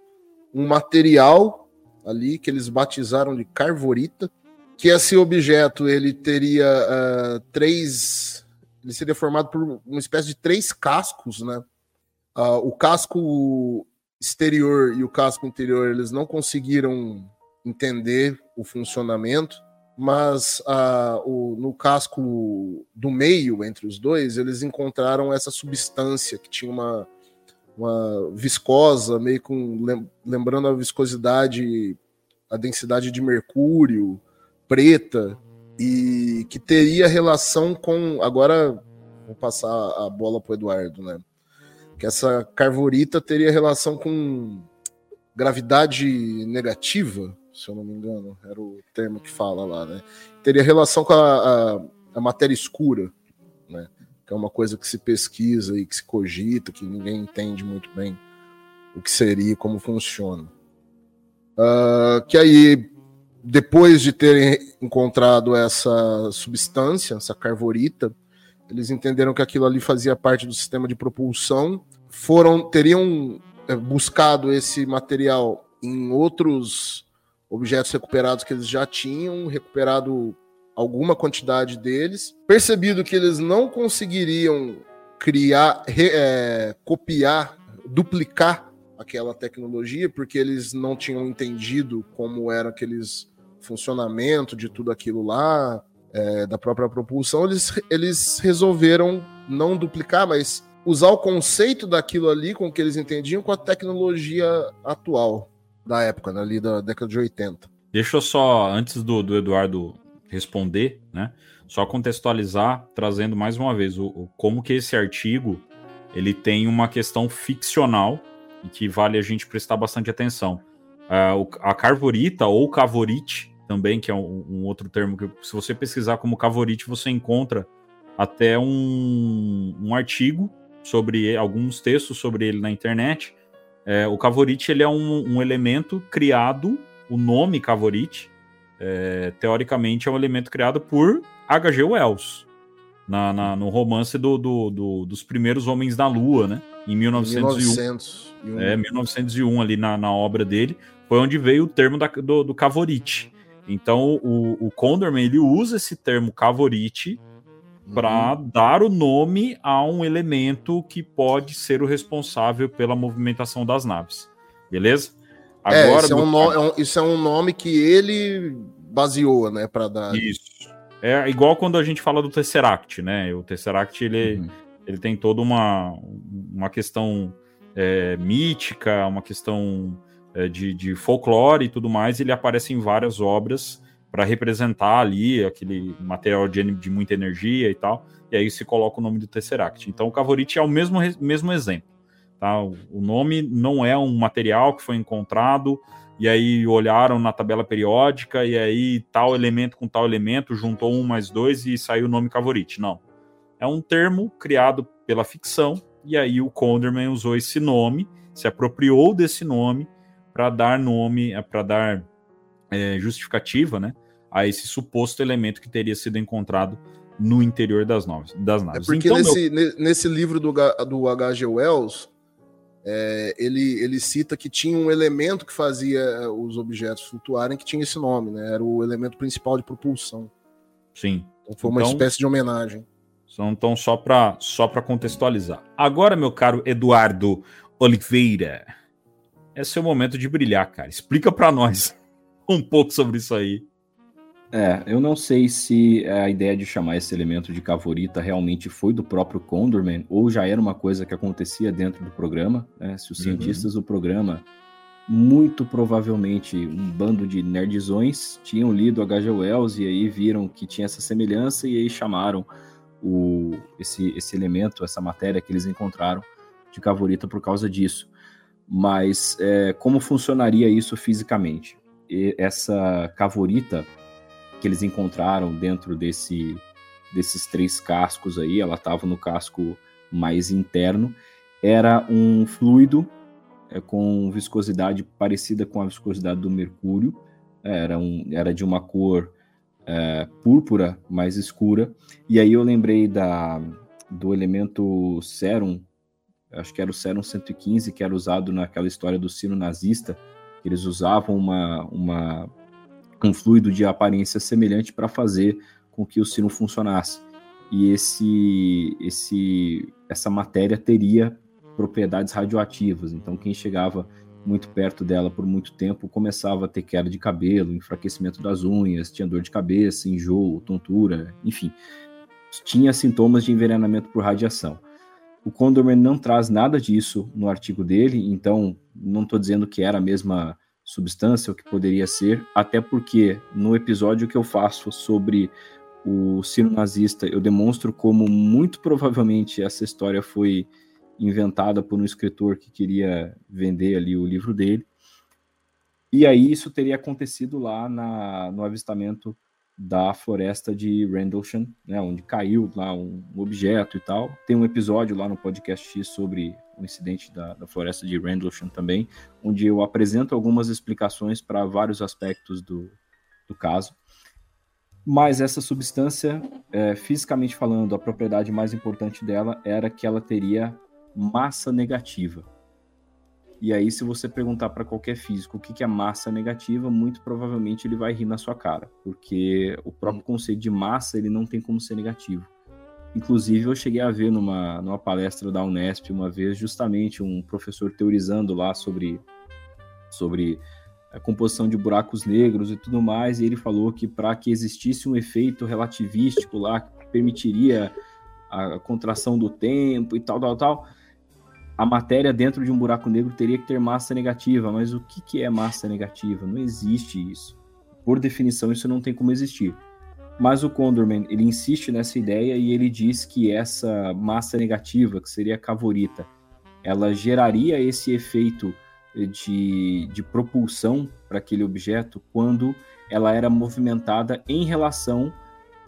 um material ali que eles batizaram de carvorita, que esse objeto ele teria uh, três, ele seria formado por uma espécie de três cascos, né? Uh, o casco exterior e o casco interior eles não conseguiram entender o funcionamento, mas uh, o, no casco do meio entre os dois eles encontraram essa substância que tinha uma, uma viscosa, meio com lembrando a viscosidade, a densidade de mercúrio, preta, e que teria relação com. Agora vou passar a bola para Eduardo, né? que essa carvorita teria relação com gravidade negativa, se eu não me engano, era o termo que fala lá, né? Teria relação com a, a, a matéria escura, né? Que é uma coisa que se pesquisa e que se cogita, que ninguém entende muito bem o que seria e como funciona. Uh, que aí, depois de terem encontrado essa substância, essa carvorita, eles entenderam que aquilo ali fazia parte do sistema de propulsão, foram teriam é, buscado esse material em outros objetos recuperados que eles já tinham, recuperado alguma quantidade deles, percebido que eles não conseguiriam criar, re, é, copiar, duplicar aquela tecnologia, porque eles não tinham entendido como era aqueles funcionamento de tudo aquilo lá, é, da própria propulsão, eles, eles resolveram não duplicar, mas usar o conceito daquilo ali com que eles entendiam com a tecnologia atual da época, né, ali da década de 80. Deixa eu só, antes do, do Eduardo responder, né, só contextualizar, trazendo mais uma vez o, o, como que esse artigo ele tem uma questão ficcional e que vale a gente prestar bastante atenção. Uh, a carvorita ou cavorite também, que é um, um, outro termo que se você pesquisar como cavorite, você encontra até um, um artigo sobre alguns textos sobre ele na internet. É, o cavorite ele é um, um, elemento criado, o nome cavorite, é, teoricamente é um elemento criado por H.G. Wells, na, na, no romance do, do, do, dos primeiros Homens da Lua, né? Em 1901. 1901. É, 1901, ali na, na obra dele, foi onde veio o termo da, do, do cavorite. Então, o, o Condorman, ele usa esse termo cavorite para uhum. dar o nome a um elemento que pode ser o responsável pela movimentação das naves. Beleza? Agora, é, isso, é um no, é um, isso é um nome que ele baseou, né, para dar. Isso. É igual quando a gente fala do Tesseract, né? O Tesseract ele, uhum. ele tem toda uma, uma questão é, mítica, uma questão é, de, de folclore e tudo mais. Ele aparece em várias obras para representar ali aquele material de, de, muita energia e tal. E aí se coloca o nome do Tesseract. Então o Cavorite é o mesmo, mesmo exemplo. Tá? O nome não é um material que foi encontrado e aí olharam na tabela periódica e aí tal elemento com tal elemento juntou um mais dois e saiu o nome Cavorite. Não. É um termo criado pela ficção e aí o Conderman usou esse nome, se apropriou desse nome para dar nome, para dar é, justificativa, né? a esse suposto elemento que teria sido encontrado no interior das naves. Das naves. É porque então, nesse, meu... nesse livro do, do H.G. Wells, é, ele, ele cita que tinha um elemento que fazia é, os objetos flutuarem que tinha esse nome, né? Era o elemento principal de propulsão. Sim. Então foi uma então, espécie de homenagem. Então, só para só contextualizar. Agora, meu caro Eduardo Oliveira, é seu momento de brilhar, cara. Explica para nós um pouco sobre isso aí. É, eu não sei se a ideia de chamar esse elemento de cavorita realmente foi do próprio Condorman ou já era uma coisa que acontecia dentro do programa. Né? Se os uhum. cientistas do programa, muito provavelmente um bando de nerdzões, tinham lido H.G. Wells e aí viram que tinha essa semelhança e aí chamaram o, esse, esse elemento, essa matéria que eles encontraram de cavorita por causa disso. Mas é, como funcionaria isso fisicamente? E essa cavorita que eles encontraram dentro desse, desses três cascos aí, ela estava no casco mais interno, era um fluido é, com viscosidade parecida com a viscosidade do mercúrio, era, um, era de uma cor é, púrpura mais escura, e aí eu lembrei da, do elemento sérum, acho que era o sérum 115, que era usado naquela história do sino nazista, eles usavam uma, uma um fluido de aparência semelhante para fazer com que o sino funcionasse. E esse, esse, essa matéria teria propriedades radioativas. Então, quem chegava muito perto dela por muito tempo começava a ter queda de cabelo, enfraquecimento das unhas, tinha dor de cabeça, enjoo, tontura, enfim, tinha sintomas de envenenamento por radiação. O Condorman não traz nada disso no artigo dele, então não estou dizendo que era a mesma substância, o que poderia ser, até porque no episódio que eu faço sobre o sino nazista, eu demonstro como muito provavelmente essa história foi inventada por um escritor que queria vender ali o livro dele. E aí isso teria acontecido lá na, no avistamento da floresta de Rendlesham, né, onde caiu lá um objeto e tal. Tem um episódio lá no podcast X sobre o incidente da, da floresta de Rendlesham também, onde eu apresento algumas explicações para vários aspectos do, do caso. Mas essa substância, é, fisicamente falando, a propriedade mais importante dela era que ela teria massa negativa. E aí, se você perguntar para qualquer físico o que, é massa negativa, muito provavelmente ele vai rir na sua cara, porque o próprio conceito de massa ele não tem como ser negativo. Inclusive, eu cheguei a ver numa, numa palestra da Unesp uma vez, justamente um professor teorizando lá sobre, sobre a composição de buracos negros e tudo mais, e ele falou que para que existisse um efeito relativístico lá que permitiria a contração do tempo e tal, tal, tal, a matéria dentro de um buraco negro teria que ter massa negativa, mas o que, que é massa negativa? Não existe isso. Por definição, isso não tem como existir. Mas o Condorman, ele insiste nessa ideia e ele diz que essa massa negativa, que seria a cavorita, ela geraria esse efeito de, de propulsão para aquele objeto quando ela era movimentada em relação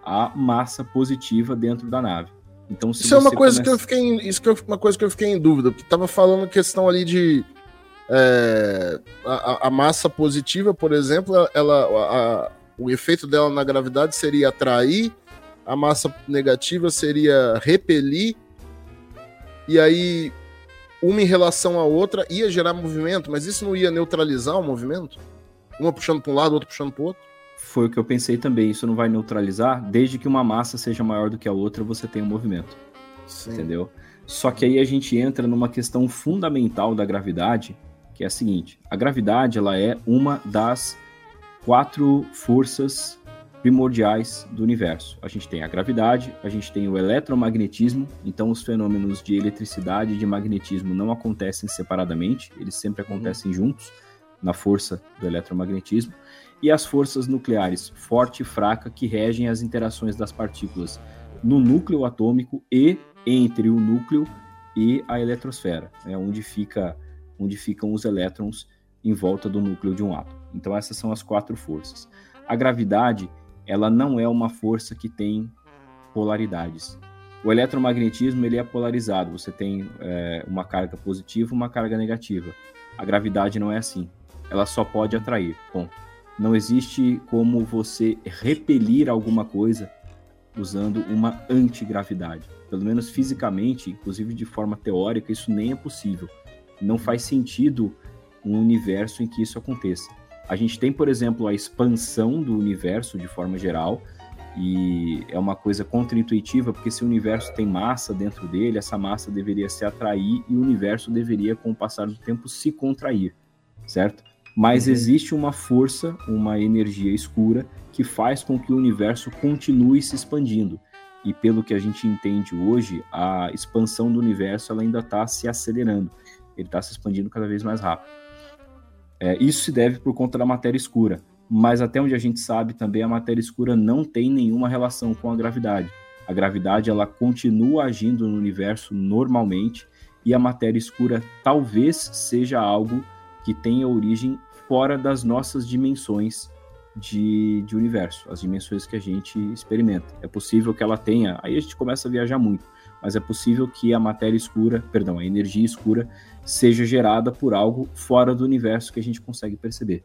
à massa positiva dentro da nave. Então, isso é uma coisa começa... que eu fiquei, em, isso que é uma coisa que eu fiquei em dúvida, porque estava falando questão ali de é, a, a, massa positiva, por exemplo, ela, a, o efeito dela na gravidade seria atrair, a massa negativa seria repelir, e aí uma em relação à outra ia gerar movimento, mas isso não ia neutralizar o movimento? Uma puxando para um lado, outra puxando para o outro? Foi o que eu pensei também. Isso não vai neutralizar, desde que uma massa seja maior do que a outra, você tem um movimento. Sim. Entendeu? Só que aí a gente entra numa questão fundamental da gravidade, que é a seguinte: a gravidade ela é uma das quatro forças primordiais do universo. A gente tem a gravidade, a gente tem o eletromagnetismo, então os fenômenos de eletricidade e de magnetismo não acontecem separadamente, eles sempre acontecem uhum. juntos na força do eletromagnetismo, e as forças nucleares forte e fraca que regem as interações das partículas no núcleo atômico e entre o núcleo e a eletrosfera, né, onde, fica, onde ficam os elétrons em volta do núcleo de um átomo. Então essas são as quatro forças. A gravidade ela não é uma força que tem polaridades. O eletromagnetismo ele é polarizado. Você tem é, uma carga positiva, uma carga negativa. A gravidade não é assim. Ela só pode atrair. Ponto. Não existe como você repelir alguma coisa usando uma antigravidade. Pelo menos fisicamente, inclusive de forma teórica, isso nem é possível. Não faz sentido um universo em que isso aconteça. A gente tem, por exemplo, a expansão do universo de forma geral, e é uma coisa contraintuitiva, porque se o universo tem massa dentro dele, essa massa deveria se atrair e o universo deveria, com o passar do tempo, se contrair, certo? Mas uhum. existe uma força, uma energia escura, que faz com que o universo continue se expandindo. E pelo que a gente entende hoje, a expansão do universo ela ainda está se acelerando. Ele está se expandindo cada vez mais rápido. É, isso se deve por conta da matéria escura, mas até onde a gente sabe também a matéria escura não tem nenhuma relação com a gravidade. A gravidade ela continua agindo no universo normalmente e a matéria escura talvez seja algo que tenha origem fora das nossas dimensões de, de universo, as dimensões que a gente experimenta. É possível que ela tenha, aí a gente começa a viajar muito, mas é possível que a matéria escura, perdão, a energia escura seja gerada por algo fora do universo que a gente consegue perceber.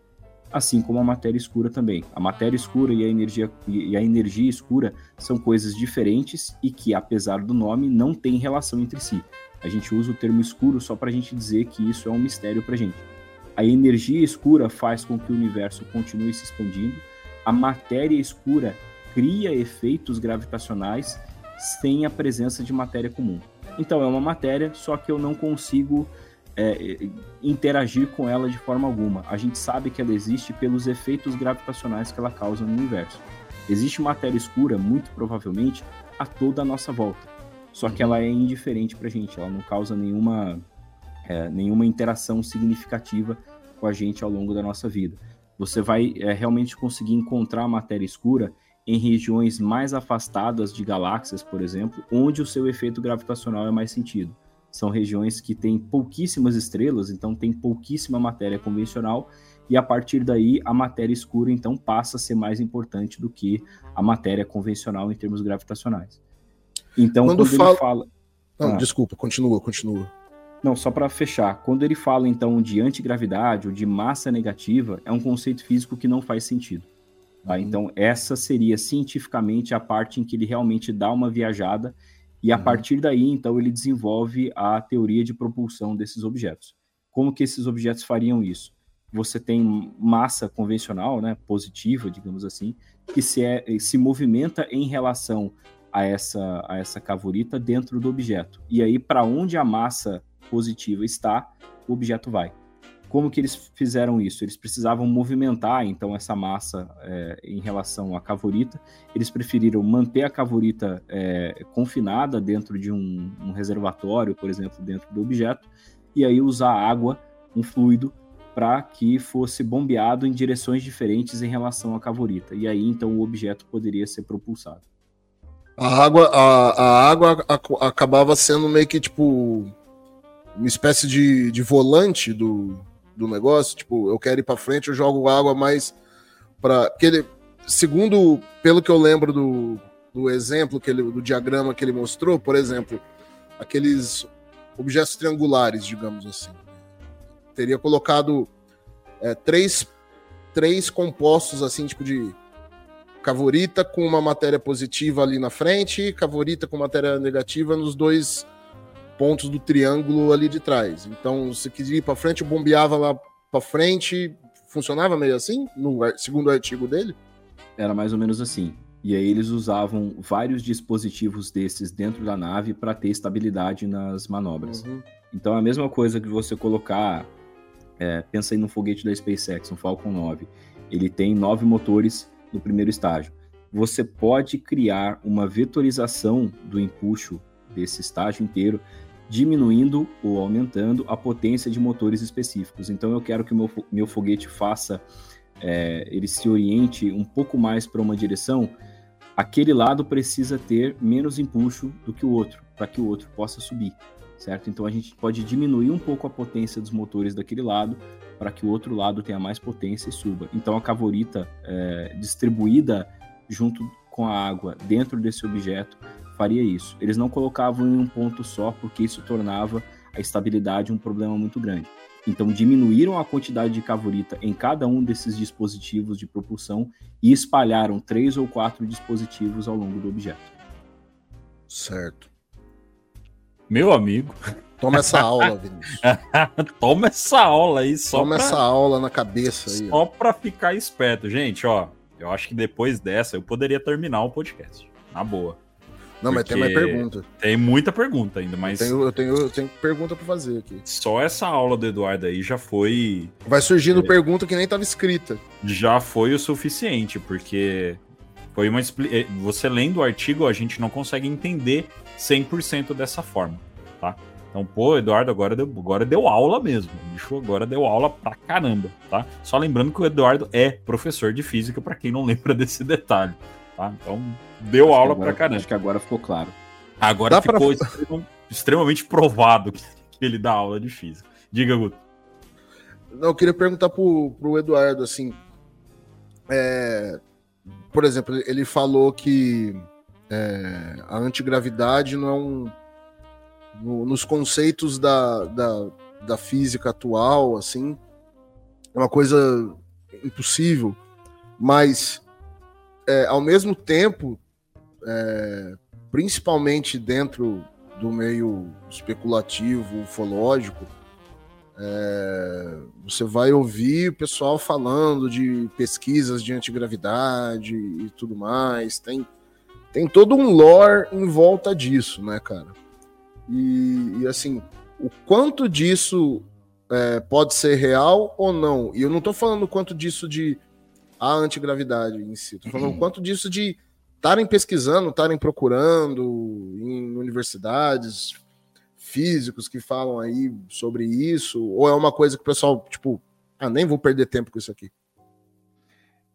Assim como a matéria escura também. A matéria escura e a energia, e a energia escura são coisas diferentes e que, apesar do nome, não têm relação entre si. A gente usa o termo escuro só para a gente dizer que isso é um mistério para a gente. A energia escura faz com que o universo continue se expandindo. A matéria escura cria efeitos gravitacionais sem a presença de matéria comum. Então é uma matéria, só que eu não consigo é, interagir com ela de forma alguma. A gente sabe que ela existe pelos efeitos gravitacionais que ela causa no universo. Existe matéria escura, muito provavelmente, a toda a nossa volta. Só que ela é indiferente para a gente, ela não causa nenhuma, é, nenhuma interação significativa com a gente ao longo da nossa vida. Você vai é, realmente conseguir encontrar matéria escura em regiões mais afastadas de galáxias, por exemplo, onde o seu efeito gravitacional é mais sentido. São regiões que têm pouquíssimas estrelas, então tem pouquíssima matéria convencional, e a partir daí a matéria escura então passa a ser mais importante do que a matéria convencional em termos gravitacionais. Então, quando, quando fala... ele fala. Não, ah, desculpa, continua, continua. Não, só para fechar, quando ele fala então de antigravidade ou de massa negativa, é um conceito físico que não faz sentido. Tá? Uhum. Então, essa seria cientificamente a parte em que ele realmente dá uma viajada e a uhum. partir daí, então, ele desenvolve a teoria de propulsão desses objetos. Como que esses objetos fariam isso? Você tem massa convencional, né, positiva, digamos assim, que se, é, se movimenta em relação a essa, a essa cavorita dentro do objeto. E aí, para onde a massa positiva está, o objeto vai. Como que eles fizeram isso? Eles precisavam movimentar, então, essa massa é, em relação à cavorita. Eles preferiram manter a cavorita é, confinada dentro de um, um reservatório, por exemplo, dentro do objeto, e aí usar água, um fluido, para que fosse bombeado em direções diferentes em relação à cavorita. E aí, então, o objeto poderia ser propulsado. A água, a, a água acabava sendo meio que tipo uma espécie de, de volante do, do negócio, tipo, eu quero ir para frente, eu jogo água mais para que ele, segundo, pelo que eu lembro do, do exemplo que ele, do diagrama que ele mostrou, por exemplo, aqueles objetos triangulares, digamos assim, teria colocado é, três, três compostos assim, tipo de cavorita com uma matéria positiva ali na frente, cavorita com matéria negativa nos dois pontos do triângulo ali de trás. Então, se quiser ir para frente, bombeava lá para frente, funcionava meio assim, no segundo artigo dele? Era mais ou menos assim. E aí eles usavam vários dispositivos desses dentro da nave para ter estabilidade nas manobras. Uhum. Então a mesma coisa que você colocar, é, pensa aí no foguete da SpaceX, um Falcon 9. Ele tem nove motores no primeiro estágio. Você pode criar uma vetorização do empuxo desse estágio inteiro diminuindo ou aumentando a potência de motores específicos. Então eu quero que o meu, meu foguete faça, é, ele se oriente um pouco mais para uma direção, aquele lado precisa ter menos empuxo do que o outro, para que o outro possa subir, certo? Então a gente pode diminuir um pouco a potência dos motores daquele lado para que o outro lado tenha mais potência e suba. Então a cavorita é, distribuída junto com a água dentro desse objeto faria isso. Eles não colocavam em um ponto só, porque isso tornava a estabilidade um problema muito grande. Então, diminuíram a quantidade de cavorita em cada um desses dispositivos de propulsão e espalharam três ou quatro dispositivos ao longo do objeto. Certo. Meu amigo. Toma essa aula, Vinícius. Toma essa aula aí só Toma pra... essa aula na cabeça aí. Só ó. pra ficar esperto. Gente, ó, eu acho que depois dessa eu poderia terminar o podcast. Na boa. Não, mas tem mais pergunta. Tem muita pergunta ainda, mas. Eu tenho, eu tenho, eu tenho pergunta para fazer aqui. Só essa aula do Eduardo aí já foi. Vai surgindo é... pergunta que nem estava escrita. Já foi o suficiente, porque foi uma. É, você lendo o artigo, a gente não consegue entender 100% dessa forma, tá? Então, pô, Eduardo agora deu, agora deu aula mesmo. O bicho agora deu aula pra caramba, tá? Só lembrando que o Eduardo é professor de física, para quem não lembra desse detalhe. Tá? Então, deu acho aula pra caramba. Acho que agora ficou claro. Agora Dá ficou pra... extremamente provado que ele dá aula de física. Diga, Guto. Não, eu queria perguntar pro, pro Eduardo, assim, é, por exemplo, ele falou que é, a antigravidade não é um. No, nos conceitos da, da, da física atual, assim, é uma coisa impossível, mas é, ao mesmo tempo, é, principalmente dentro do meio especulativo, ufológico, é, você vai ouvir o pessoal falando de pesquisas de antigravidade e tudo mais. Tem, tem todo um lore em volta disso, né, cara? E, e assim, o quanto disso é, pode ser real ou não? E eu não tô falando quanto disso de a antigravidade em si. Estou falando o quanto disso de estarem pesquisando, estarem procurando em universidades, físicos que falam aí sobre isso, ou é uma coisa que o pessoal, tipo, ah, nem vou perder tempo com isso aqui?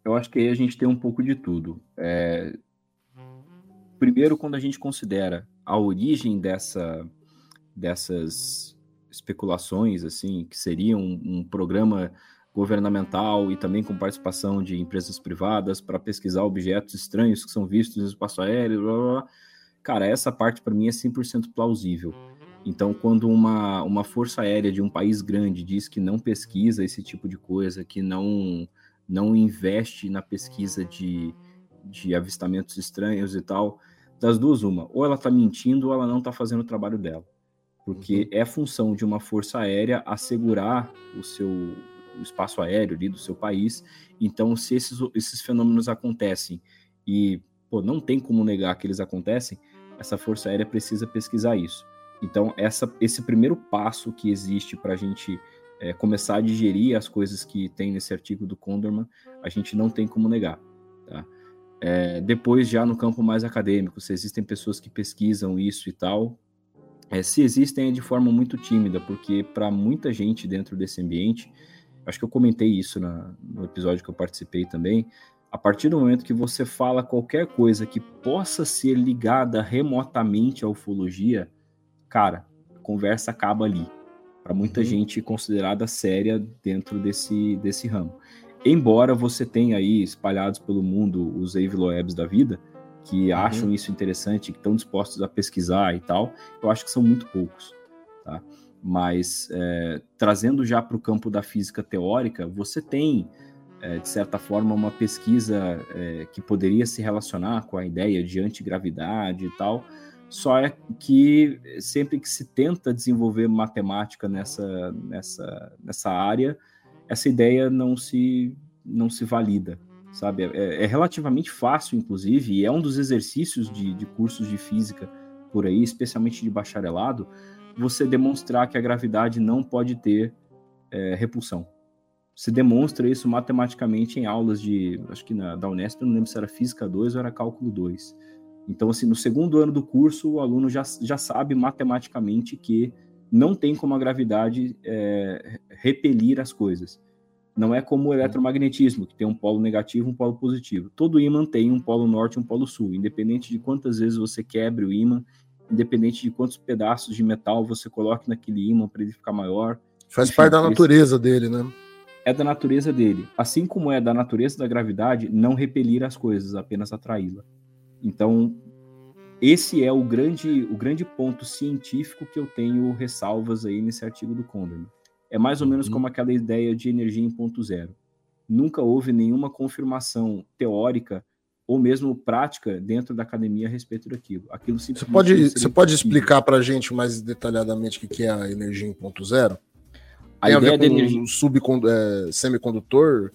Eu acho que aí a gente tem um pouco de tudo. É... Primeiro, quando a gente considera a origem dessa, dessas especulações, assim, que seria um, um programa governamental e também com participação de empresas privadas para pesquisar objetos estranhos que são vistos no espaço aéreo. Blá, blá, blá. Cara, essa parte para mim é 100% plausível. Então, quando uma, uma força aérea de um país grande diz que não pesquisa esse tipo de coisa, que não, não investe na pesquisa de, de avistamentos estranhos e tal, das duas, uma, ou ela está mentindo ou ela não está fazendo o trabalho dela. Porque uhum. é função de uma força aérea assegurar o seu, o espaço aéreo ali do seu país. Então, se esses, esses fenômenos acontecem e pô, não tem como negar que eles acontecem, essa força aérea precisa pesquisar isso. Então, essa, esse primeiro passo que existe para a gente é, começar a digerir as coisas que tem nesse artigo do Condorman, a gente não tem como negar. Tá? É, depois, já no campo mais acadêmico, se existem pessoas que pesquisam isso e tal, é, se existem é de forma muito tímida, porque para muita gente dentro desse ambiente, acho que eu comentei isso na, no episódio que eu participei também. A partir do momento que você fala qualquer coisa que possa ser ligada remotamente à ufologia, cara, a conversa acaba ali. para muita gente considerada séria dentro desse, desse ramo. Embora você tenha aí espalhados pelo mundo os Loebs da vida, que Uhum. acham isso interessante, que estão dispostos a pesquisar e tal, eu acho que são muito poucos, tá? Mas é, trazendo já para o campo da física teórica, você tem, é, de certa forma, uma pesquisa é, que poderia se relacionar com a ideia de antigravidade e tal, só é que sempre que se tenta desenvolver matemática nessa, nessa, nessa área, essa ideia não se, não se valida, sabe? É, é relativamente fácil, inclusive, e é um dos exercícios de, de cursos de física por aí, especialmente de bacharelado, você demonstrar que a gravidade não pode ter é, repulsão. Se demonstra isso matematicamente em aulas de, acho que na, da Unesp, não lembro se era Física 2 ou era Cálculo 2. Então, assim, no segundo ano do curso, o aluno já, já sabe matematicamente que não tem como a gravidade é, repelir as coisas. Não é como o eletromagnetismo, que tem um polo negativo um polo positivo. Todo ímã tem um polo norte e um polo sul, independente de quantas vezes você quebre o ímã, independente de quantos pedaços de metal você coloque naquele ímã para ele ficar maior. Faz Enfim, parte da esse- natureza dele, né? É da natureza dele. Assim como é da natureza da gravidade não repelir as coisas, apenas atraí-la. Então, esse é o grande, o grande ponto científico que eu tenho ressalvas aí nesse artigo do Condorman. É mais ou menos como aquela ideia de energia em ponto zero. Nunca houve nenhuma confirmação teórica ou mesmo prática dentro da academia a respeito daquilo. Aquilo Você pode, você pode explicar para a gente mais detalhadamente o que é a energia em ponto zero? A Tem a ideia ver da com energia um subcon- é, semicondutor?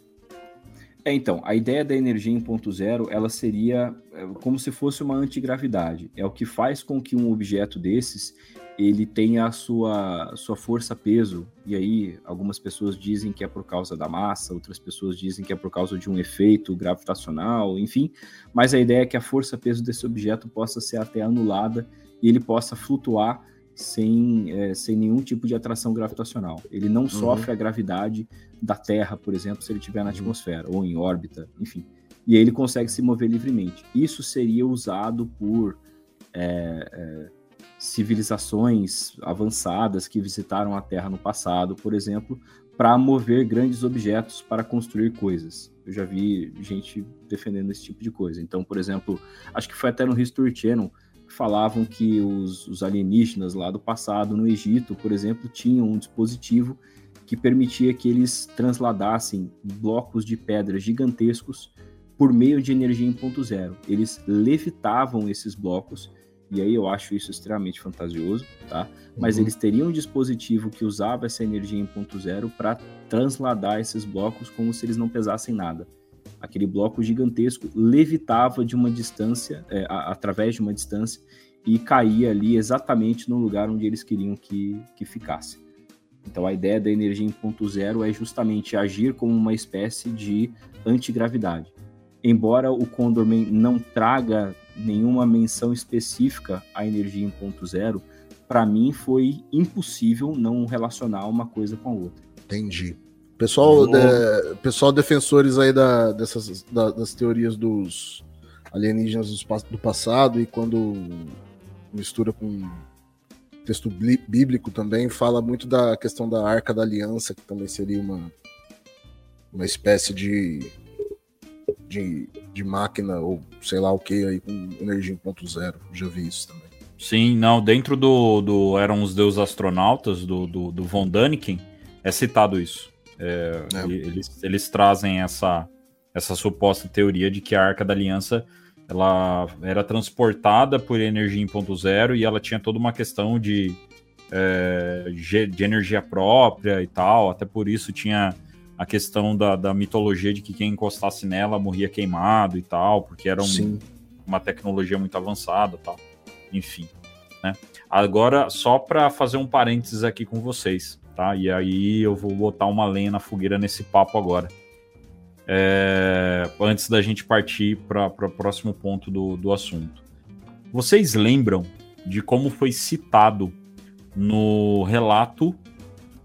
É, então, a ideia da energia em ponto zero, ela seria é, como se fosse uma antigravidade. É o que faz com que um objeto desses, ele tenha a sua, sua força-peso, e aí algumas pessoas dizem que é por causa da massa, outras pessoas dizem que é por causa de um efeito gravitacional, enfim, mas a ideia é que a força-peso desse objeto possa ser até anulada e ele possa flutuar sem, é, sem nenhum tipo de atração gravitacional. Ele não sofre a gravidade da Terra, por exemplo, se ele estiver na atmosfera ou em órbita, enfim. E aí ele consegue se mover livremente. Isso seria usado por é, é, civilizações avançadas que visitaram a Terra no passado, por exemplo, para mover grandes objetos para construir coisas. Eu já vi gente defendendo esse tipo de coisa. Então, por exemplo, acho que foi até no History Channel que falavam que os, os alienígenas lá do passado, no Egito, por exemplo, tinham um dispositivo que permitia que eles transladassem blocos de pedra gigantescos por meio de energia em ponto zero. Eles levitavam esses blocos, e aí eu acho isso extremamente fantasioso, tá? Mas Uhum. eles teriam um dispositivo que usava essa energia em ponto zero para transladar esses blocos como se eles não pesassem nada. Aquele bloco gigantesco levitava de uma distância, é, a- através de uma distância, e caía ali exatamente no lugar onde eles queriam que, que ficasse. Então a ideia da energia em ponto zero é justamente agir como uma espécie de antigravidade. Embora o Condorman não traga nenhuma menção específica à energia em ponto zero, para mim foi impossível não relacionar uma coisa com a outra. Entendi. Pessoal, de- pessoal defensores aí da- dessas, da- das teorias dos alienígenas pa- do passado e quando mistura com texto bli- bíblico também, fala muito da questão da Arca da Aliança, que também seria uma, uma espécie de, de, de máquina ou sei lá o que aí com energia em ponto zero. Já vi isso também. Sim, não, dentro do, do Eram os Deus Astronautas, do, do, do Von Däniken, é citado isso. É, É. Eles, eles trazem essa, essa suposta teoria de que a Arca da Aliança ela era transportada por energia em ponto zero e ela tinha toda uma questão de, é, de energia própria e tal, até por isso tinha a questão da, da mitologia de que quem encostasse nela morria queimado e tal, porque era um, uma tecnologia muito avançada tal. Enfim, né? Agora, só para fazer um parênteses aqui com vocês, tá? E aí eu vou botar uma lenha na fogueira nesse papo agora. É, antes da gente partir para o próximo ponto do, do assunto. Vocês lembram de como foi citado no relato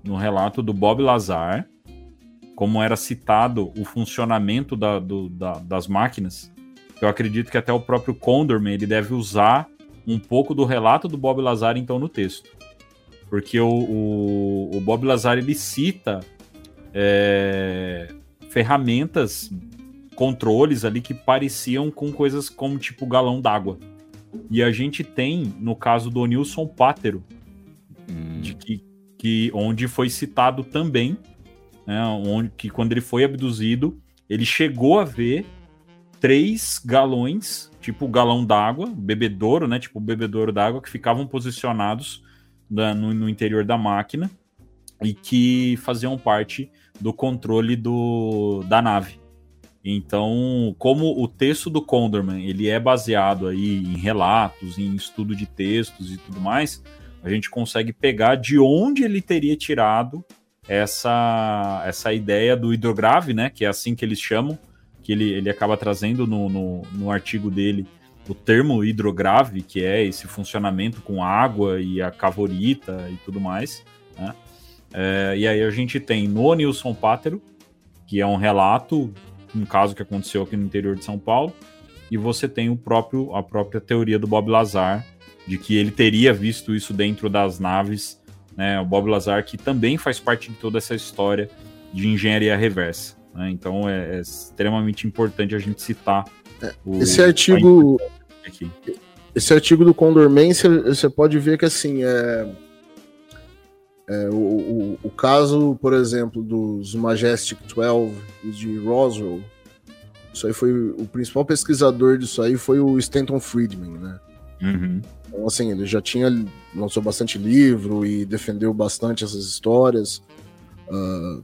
no relato do Bob Lazar, como era citado o funcionamento da- do- da- das máquinas? Eu acredito que até o próprio Condorman ele deve usar um pouco do relato do Bob Lazar então no texto. porque o, o, o Bob Lazar ele cita é, ferramentas, controles ali que pareciam com coisas como tipo galão d'água. E a gente tem, no caso do Nilson Pátero, Hum. de que, que onde foi citado também, né, onde que quando ele foi abduzido, ele chegou a ver três galões, tipo galão d'água, bebedouro, né, tipo bebedouro d'água, que ficavam posicionados na- no, no interior da máquina e que faziam parte do controle do, da nave. Então, como o texto do Condorman ele é baseado aí em relatos, em estudo de textos e tudo mais, a gente consegue pegar de onde ele teria tirado essa, essa ideia do hidrograve, né? Que é assim que eles chamam, que ele, ele acaba trazendo no, no, no artigo dele o termo hidrograve, que é esse funcionamento com água e a cavorita e tudo mais, né? É, e aí a gente tem no Nilson Pátero, que é um relato, um caso que aconteceu aqui no interior de São Paulo, e você tem o próprio a própria teoria do Bob Lazar, de que ele teria visto isso dentro das naves, né? O Bob Lazar que também faz parte de toda essa história de engenharia reversa. né? Então é, é extremamente importante a gente citar o- Esse artigo, aqui. esse artigo do Condorman, você pode ver que assim é, é, o, o, o caso, por exemplo, dos Majestic 12 e de Roswell, isso aí foi o principal pesquisador disso aí foi o Stanton Friedman, né? Uhum. Então, assim, ele já tinha lançou bastante livro e defendeu bastante essas histórias. Ah,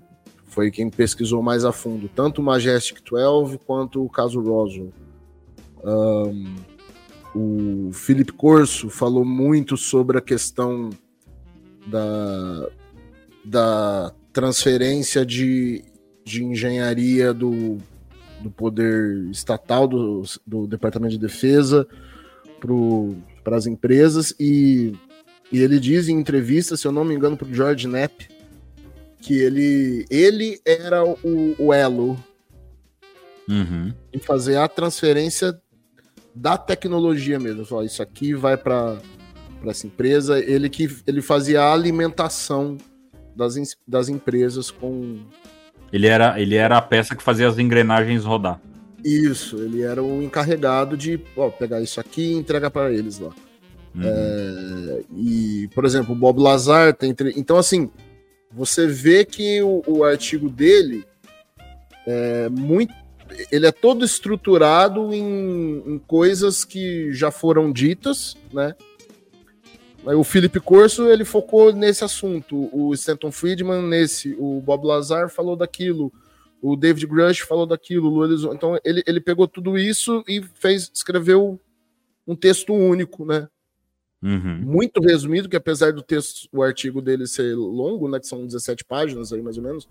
foi quem pesquisou mais a fundo, tanto o Majestic 12 quanto o caso Roswell. Ahn, o Philip Corso falou muito sobre a questão da, da transferência de, de engenharia do, do poder estatal do, do Departamento de Defesa para as empresas e, e ele diz em entrevista, se eu não me engano, para o George Knapp, que ele, ele era o, o elo Uhum. em fazer a transferência da tecnologia mesmo. Falar, isso aqui vai para essa empresa. Ele que ele fazia a alimentação das, das empresas com Ele, era, ele era a peça que fazia as engrenagens rodar. Isso. Ele era o encarregado de ó, pegar isso aqui e entregar para eles lá. Uhum. É, e, por exemplo, o Bob Lazar tem. Então, assim, você vê que o, o artigo dele é muito. Ele é todo estruturado em, em coisas que já foram ditas, né? O Philip Corso ele focou nesse assunto, o Stanton Friedman nesse, o Bob Lazar falou daquilo, o David Grush falou daquilo, o então ele, ele pegou tudo isso e fez escreveu um texto único, né? Uhum. muito resumido, que apesar do texto, o artigo dele ser longo, né, que são 17 páginas aí mais ou menos,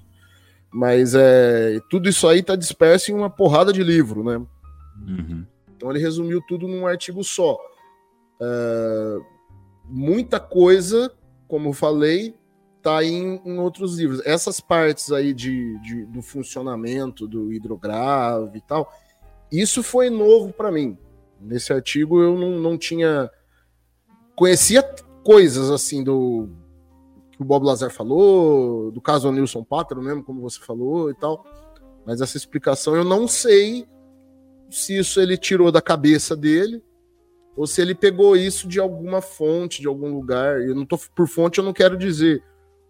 mas é, tudo isso aí tá disperso em uma porrada de livro, né? Uhum. Então ele resumiu tudo num artigo só. É, muita coisa, como eu falei, tá aí em, em outros livros. Essas partes aí de, de- do funcionamento do hidrograve e tal, isso foi novo para mim. Nesse artigo eu não, não tinha conhecia coisas assim do que o Bob Lazar falou, do caso Nilson Pátaro mesmo, como você falou e tal. Mas essa explicação eu não sei se isso ele tirou da cabeça dele ou se ele pegou isso de alguma fonte, de algum lugar. Eu não tô por fonte, eu não quero dizer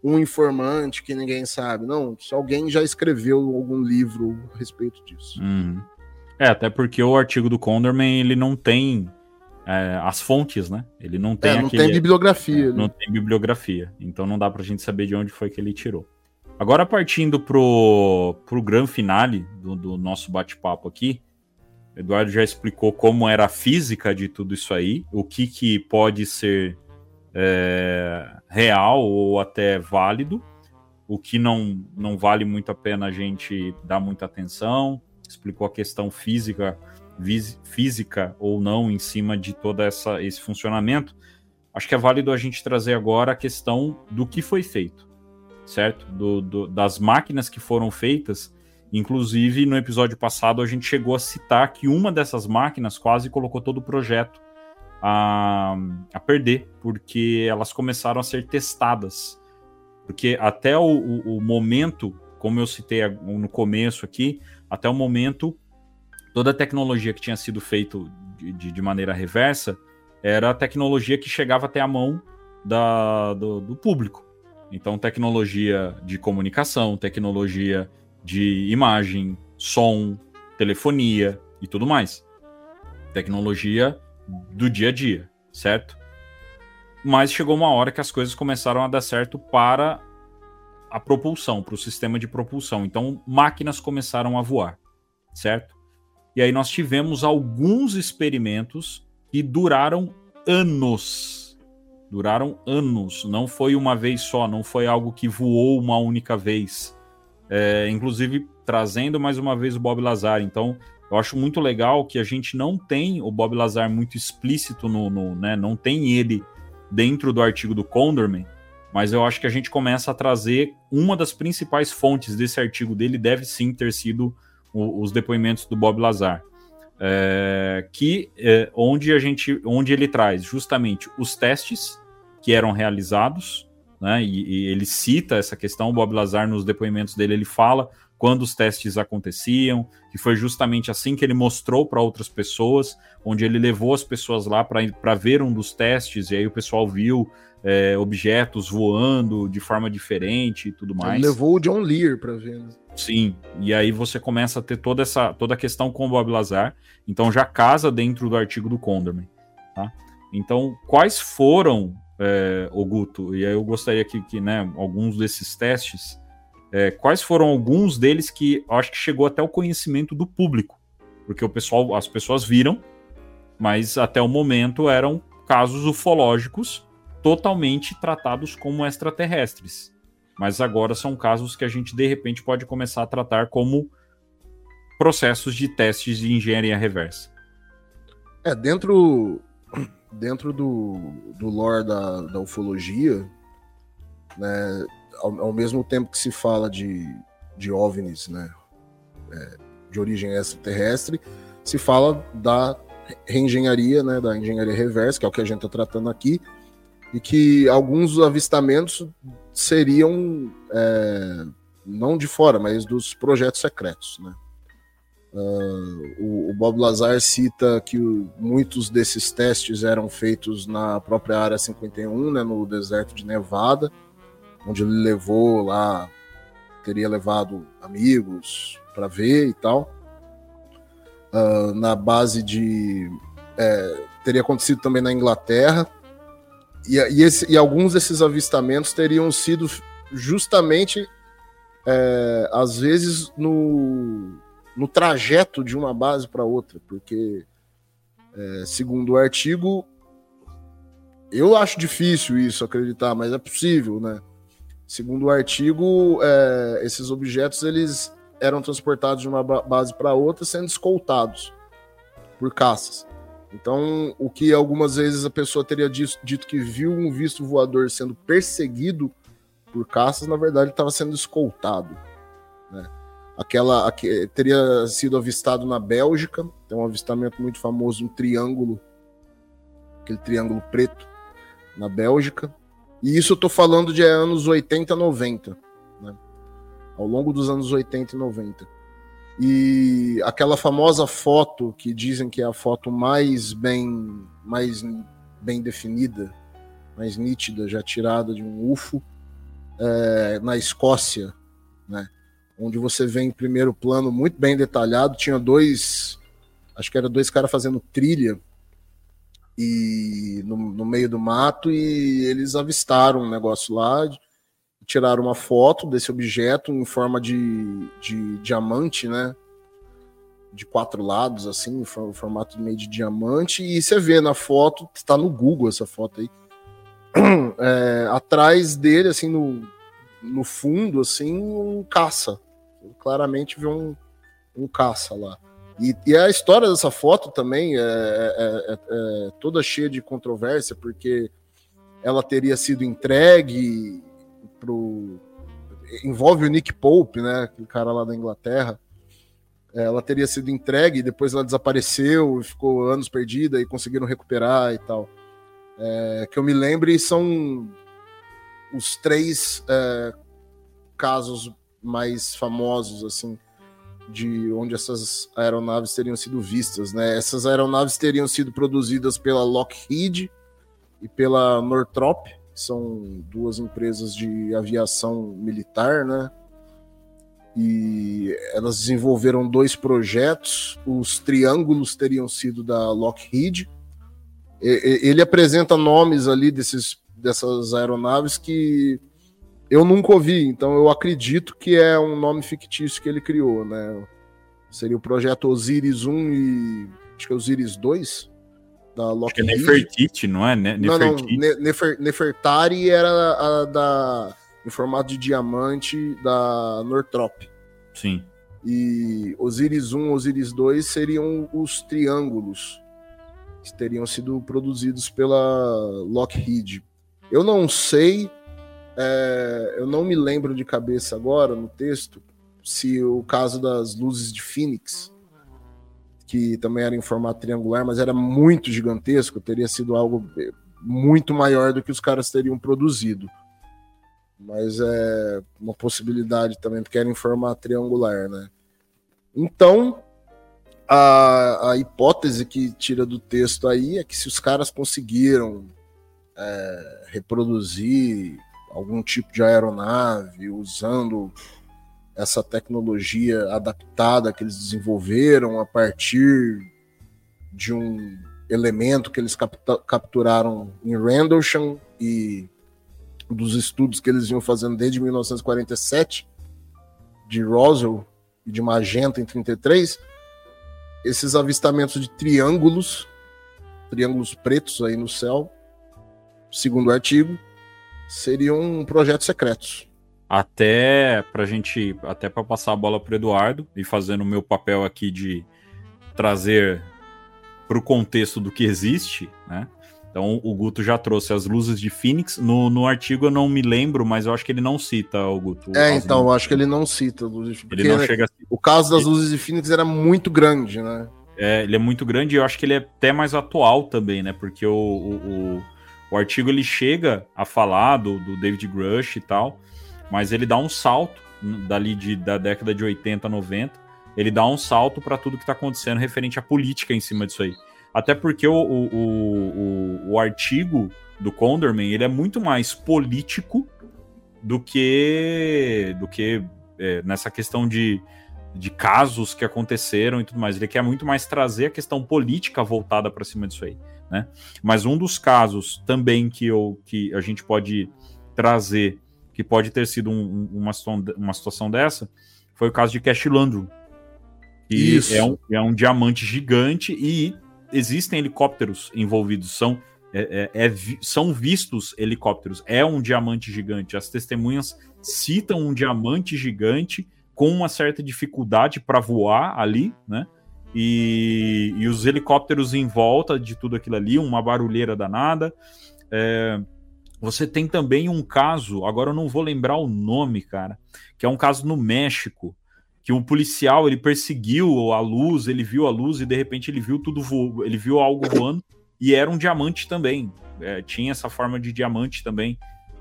um informante que ninguém sabe, não. Se alguém já escreveu algum livro a respeito disso. Uhum. É, até porque o artigo do Condorman, ele não tem é, as fontes, né? Ele não tem É, não aquele... tem bibliografia. É, né? não tem bibliografia, então não dá pra gente saber de onde foi que ele tirou. Agora, partindo pro, pro grande finale do, do nosso bate-papo aqui, o Eduardo já explicou como era a física de tudo isso aí, o que, que pode ser é, real ou até válido, o que não, não vale muito a pena a gente dar muita atenção, explicou a questão física, física ou não em cima de todo essa, esse funcionamento acho que é válido a gente trazer agora a questão do que foi feito, certo? Do, do- das máquinas que foram feitas. Inclusive, no episódio passado, a gente chegou a citar que uma dessas máquinas quase colocou todo o projeto a, a perder, porque elas começaram a ser testadas. Porque até o, o, o momento, como eu citei no começo aqui, até o momento, toda a tecnologia que tinha sido feita de, de, maneira reversa era a tecnologia que chegava até a mão da, do, do público. Então, tecnologia de comunicação, tecnologia de imagem, som, telefonia e tudo mais. Tecnologia do dia a dia, certo? Mas chegou uma hora que as coisas começaram a dar certo para a propulsão, para o sistema de propulsão. Então, máquinas começaram a voar, certo? E aí nós tivemos alguns experimentos que duraram anos. Duraram anos. Não foi uma vez só, não foi algo que voou uma única vez. É, inclusive, trazendo mais uma vez o Bob Lazar. Então, eu acho muito legal que a gente não tem o Bob Lazar muito explícito no, no né, não tem ele dentro do artigo do Condorman, mas eu acho que a gente começa a trazer uma das principais fontes desse artigo dele deve sim ter sido o, os depoimentos do Bob Lazar, é, que é, onde a gente, onde ele traz justamente os testes que eram realizados, né, e, e ele cita essa questão, o Bob Lazar nos depoimentos dele ele fala quando os testes aconteciam, que foi justamente assim que ele mostrou para outras pessoas, onde ele levou as pessoas lá para ver um dos testes, e aí o pessoal viu é, objetos voando de forma diferente e tudo mais. Ele levou o John Lear para ver. Né? Sim, e aí você começa a ter toda essa toda a questão com o Bob Lazar, então já casa dentro do artigo do Condorman. Tá? Então, quais foram, é, o Guto, e aí eu gostaria que, que né, alguns desses testes é, quais foram alguns deles que acho que chegou até o conhecimento do público? Porque o pessoal, as pessoas viram, mas até o momento eram casos ufológicos totalmente tratados como extraterrestres. Mas agora são casos que a gente de repente pode começar a tratar como processos de testes de engenharia reversa. É, dentro, dentro do, do lore da, da ufologia, né, ao, ao, mesmo tempo que se fala de, de OVNIs, né, é, de origem extraterrestre, se fala da reengenharia, né, da engenharia reversa, que é o que a gente está tratando aqui, e que alguns avistamentos seriam é, não de fora, mas dos projetos secretos, né. Uh, o, o, Bob Lazar cita que o, muitos desses testes eram feitos na própria área 51, né, no deserto de Nevada, onde ele levou lá, teria levado amigos para ver e tal. Uh, na base de. É, teria acontecido também na Inglaterra. E, e, esse, e, alguns desses avistamentos teriam sido justamente, é, às vezes, no, no trajeto de uma base para outra, porque, é, segundo o artigo, eu acho difícil isso acreditar, mas é possível, né? Segundo o artigo, é, esses objetos eles eram transportados de uma base para outra, sendo escoltados por caças. Então, o que algumas vezes a pessoa teria dito que viu um visto voador sendo perseguido por caças, na verdade estava sendo escoltado. Né? Aquela aqu teria sido avistado na Bélgica, tem um avistamento muito famoso, um triângulo, aquele triângulo preto na Bélgica. E isso eu tô falando de anos 80, 90, né? Ao longo dos anos 80 e 90. E aquela famosa foto que dizem que é a foto mais bem, mais bem definida, mais nítida, já tirada de um UFO, é, na Escócia, né? Onde você vê em primeiro plano muito bem detalhado, tinha dois, acho que era dois caras fazendo trilha e no, no, meio do mato e eles avistaram um negócio lá, tiraram uma foto desse objeto em forma de, de diamante, né? De quatro lados, assim, o formato meio de diamante, e você vê na foto, está no Google essa foto aí, é, atrás dele, assim, no, no fundo, assim, um caça. Claramente vê um, um caça lá. E, e, a história dessa foto também é, é, é, é, toda cheia de controvérsia, porque ela teria sido entregue pro. Envolve o Nick Pope, né? Aquele cara lá da Inglaterra. ela teria sido entregue depois ela desapareceu ficou anos perdida e conseguiram recuperar e tal. É, que eu me lembre são os três é, casos mais famosos assim de onde essas aeronaves teriam sido vistas, né? Essas aeronaves teriam sido produzidas pela Lockheed e pela Northrop, que são duas empresas de aviação militar, né? E elas desenvolveram dois projetos. Os triângulos teriam sido da Lockheed. Ele apresenta nomes ali desses, dessas aeronaves que eu nunca ouvi, então eu acredito que é um nome fictício que ele criou, né? Seria o projeto Osiris 1 e acho que é Osiris 2 da Lockheed. Acho que é Nefertiti, não é? Ne não, não, Nefer Nefertari era a da em formato de diamante da Northrop. Sim. E Osiris 1, Osiris 2 seriam os triângulos que teriam sido produzidos pela Lockheed. Eu não sei é, eu não me lembro de cabeça agora no texto se o caso das luzes de Phoenix, que também era em formato triangular, mas era muito gigantesco, teria sido algo muito maior do que os caras teriam produzido. Mas é uma possibilidade também, porque era em formato triangular, né? Então, a, a hipótese que tira do texto aí é que se os caras conseguiram é, reproduzir algum tipo de aeronave usando essa tecnologia adaptada que eles desenvolveram a partir de um elemento que eles capturaram em Rendlesham e dos estudos que eles iam fazendo desde 1947 de Roswell e de Magenta em 33 esses avistamentos de triângulos triângulos pretos aí no céu segundo o artigo seriam projetos secretos. Até pra gente, até para passar a bola pro Eduardo e fazendo o meu papel aqui de trazer para o contexto do que existe, né? Então o Guto já trouxe as luzes de Phoenix. No, no artigo eu não me lembro, mas eu acho que ele não cita o Guto. É, então, eu acho que ele não cita luzes Ele não chega a... O caso das luzes de Phoenix era muito grande, né? É, ele é muito grande e eu acho que ele é até mais atual também, né? Porque o, o, o artigo ele chega a falar do, do David Grush e tal, mas ele dá um salto dali de, da década de 80, 90, ele dá um salto para tudo que está acontecendo referente à política em cima disso aí. Até porque o, o, o, o artigo do Condorman ele é muito mais político do que do que é, nessa questão de, de casos que aconteceram e tudo mais. Ele quer muito mais trazer a questão política voltada para cima disso aí. Né? Mas um dos casos também que, eu, que a gente pode trazer, que pode ter sido um, uma, uma situação dessa, foi o caso de Cash Landrum. Que Isso. É, um, é um diamante gigante e existem helicópteros envolvidos, são, é, é, é, são vistos helicópteros. É um diamante gigante. As testemunhas citam um diamante gigante com uma certa dificuldade para voar ali, né? E, e os helicópteros em volta de tudo aquilo ali, uma barulheira danada. É, você tem também um caso, agora eu não vou lembrar o nome, cara, que é um caso no México, que um policial ele perseguiu a luz, ele viu a luz e de repente ele viu tudo voando, ele viu algo voando e era um diamante também. É, tinha essa forma de diamante também.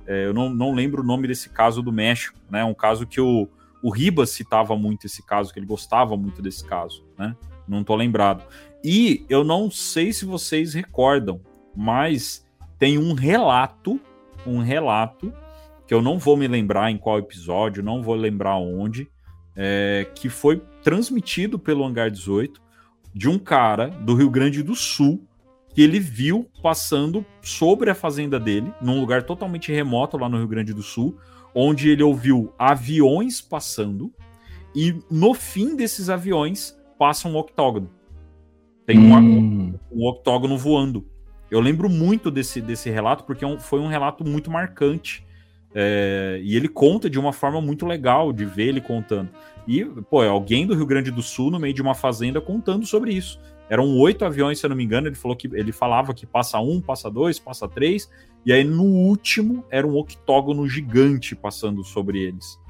É, eu não, não lembro o nome desse caso do México, né? Um caso que o, o Ribas citava muito esse caso, que ele gostava muito desse caso, né? Não tô lembrado. E eu não sei se vocês recordam, mas tem um relato, um relato, que eu não vou me lembrar em qual episódio, não vou lembrar onde, é, que foi transmitido pelo Hangar 18 de um cara do Rio Grande do Sul que ele viu passando sobre a fazenda dele, num lugar totalmente remoto lá no Rio Grande do Sul, onde ele ouviu aviões passando e no fim desses aviões passa um octógono. Tem hum. um, um octógono voando. Eu lembro muito desse, desse relato, porque é foi um relato muito marcante. É, e ele conta de uma forma muito legal de ver ele contando. E, pô, é alguém do Rio Grande do Sul, no meio de uma fazenda, contando sobre isso. Eram oito aviões, se eu não me engano. Ele falou que ele falava que passa um, passa dois, passa três. E aí, no último, era um octógono gigante passando sobre eles.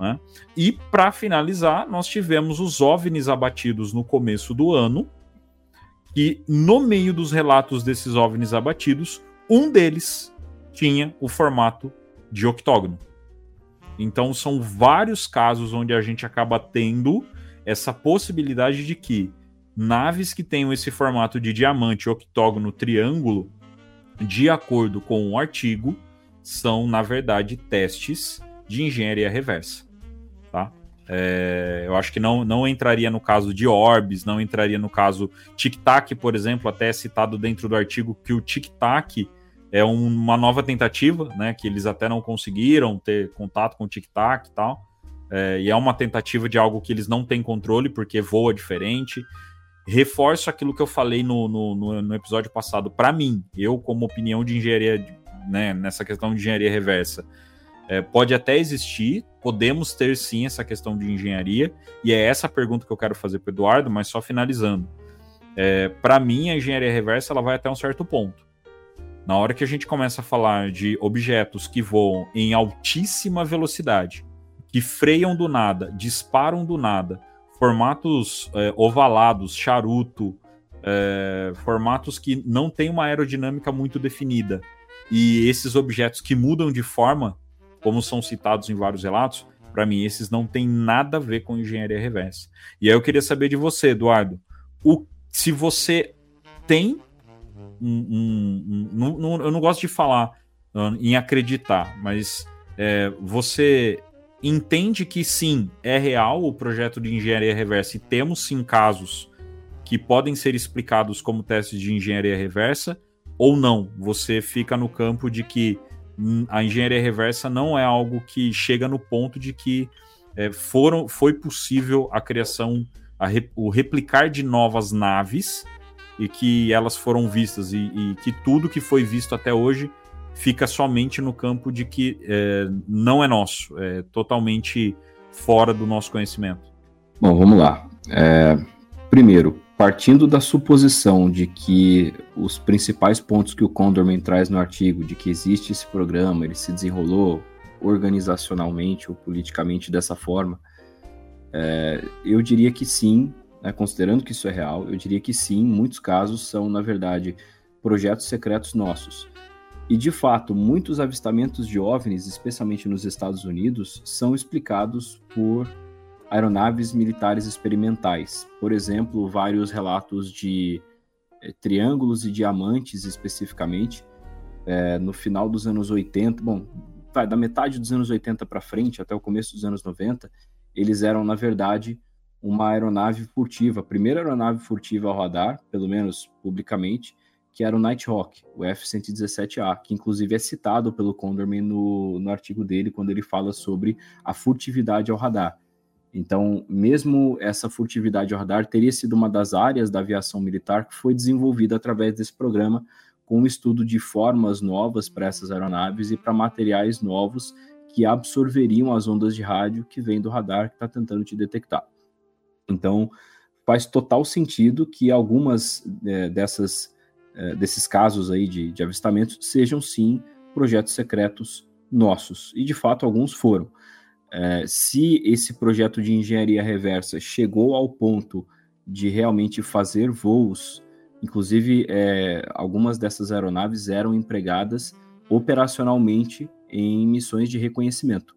Né? E para finalizar, nós tivemos os OVNIs abatidos no começo do ano, e no meio dos relatos desses OVNIs abatidos, um deles tinha o formato de octógono. Então são vários casos onde a gente acaba tendo essa possibilidade de que naves que tenham esse formato de diamante, octógono, triângulo, de acordo com o artigo, são na verdade testes de engenharia reversa? É, eu acho que não, não entraria no caso de orbes, não entraria no caso tic-tac, por exemplo, até é citado dentro do artigo que o tic-tac é um, uma nova tentativa, né? Que eles até não conseguiram ter contato com o tic-tac e tal. É, e é uma tentativa de algo que eles não têm controle, porque voa diferente. Reforço aquilo que eu falei no, no, no episódio passado. Para mim, eu, como opinião de engenharia, né, nessa questão de engenharia reversa, é, pode até existir, podemos ter sim essa questão de engenharia, e é essa a pergunta que eu quero fazer para Eduardo, mas só finalizando. É, para mim, a engenharia reversa ela vai até um certo ponto. Na hora que a gente começa a falar de objetos que voam em altíssima velocidade, que freiam do nada, disparam do nada, formatos é, ovalados, charuto, é, formatos que não têm uma aerodinâmica muito definida, e esses objetos que mudam de forma, como são citados em vários relatos, para mim esses não têm nada a ver com engenharia reversa. E aí eu queria saber de você, Eduardo, o, se você tem um, um, um, eu não gosto de falar uh, em acreditar, mas é, você entende que sim, é real o projeto de engenharia reversa e temos sim casos que podem ser explicados como testes de engenharia reversa, ou não? Você fica no campo de que a engenharia reversa não é algo que chega no ponto de que é, foram, foi possível a criação, a, o replicar de novas naves e que elas foram vistas e, e que tudo que foi visto até hoje fica somente no campo de que é, não é nosso, é totalmente fora do nosso conhecimento. Bom, vamos lá. É, primeiro, partindo da suposição de que os principais pontos que o Condorman traz no artigo, de que existe esse programa, ele se desenrolou organizacionalmente ou politicamente dessa forma, é, eu diria que sim, né, considerando que isso é real, eu diria que sim, muitos casos são, na verdade, projetos secretos nossos. E, de fato, muitos avistamentos de OVNIs, especialmente nos Estados Unidos, são explicados por aeronaves militares experimentais. Por exemplo, vários relatos de é, triângulos e diamantes, especificamente, é, no final dos anos 80, bom, vai da metade dos anos 80 para frente, até o começo dos anos 90, eles eram, na verdade, uma aeronave furtiva, a primeira aeronave furtiva ao radar, pelo menos publicamente, que era o Nighthawk, o F-117A, que inclusive é citado pelo Condorman no, no artigo dele, quando ele fala sobre a furtividade ao radar. Então, mesmo essa furtividade ao radar teria sido uma das áreas da aviação militar que foi desenvolvida através desse programa, com o estudo de formas novas para essas aeronaves e para materiais novos que absorveriam as ondas de rádio que vêm do radar que está tentando te detectar. Então, faz total sentido que algumas é, dessas, é, desses casos aí de, de avistamentos sejam sim projetos secretos nossos. E de fato, alguns foram. É, se esse projeto de engenharia reversa chegou ao ponto de realmente fazer voos, inclusive é, algumas dessas aeronaves eram empregadas operacionalmente em missões de reconhecimento.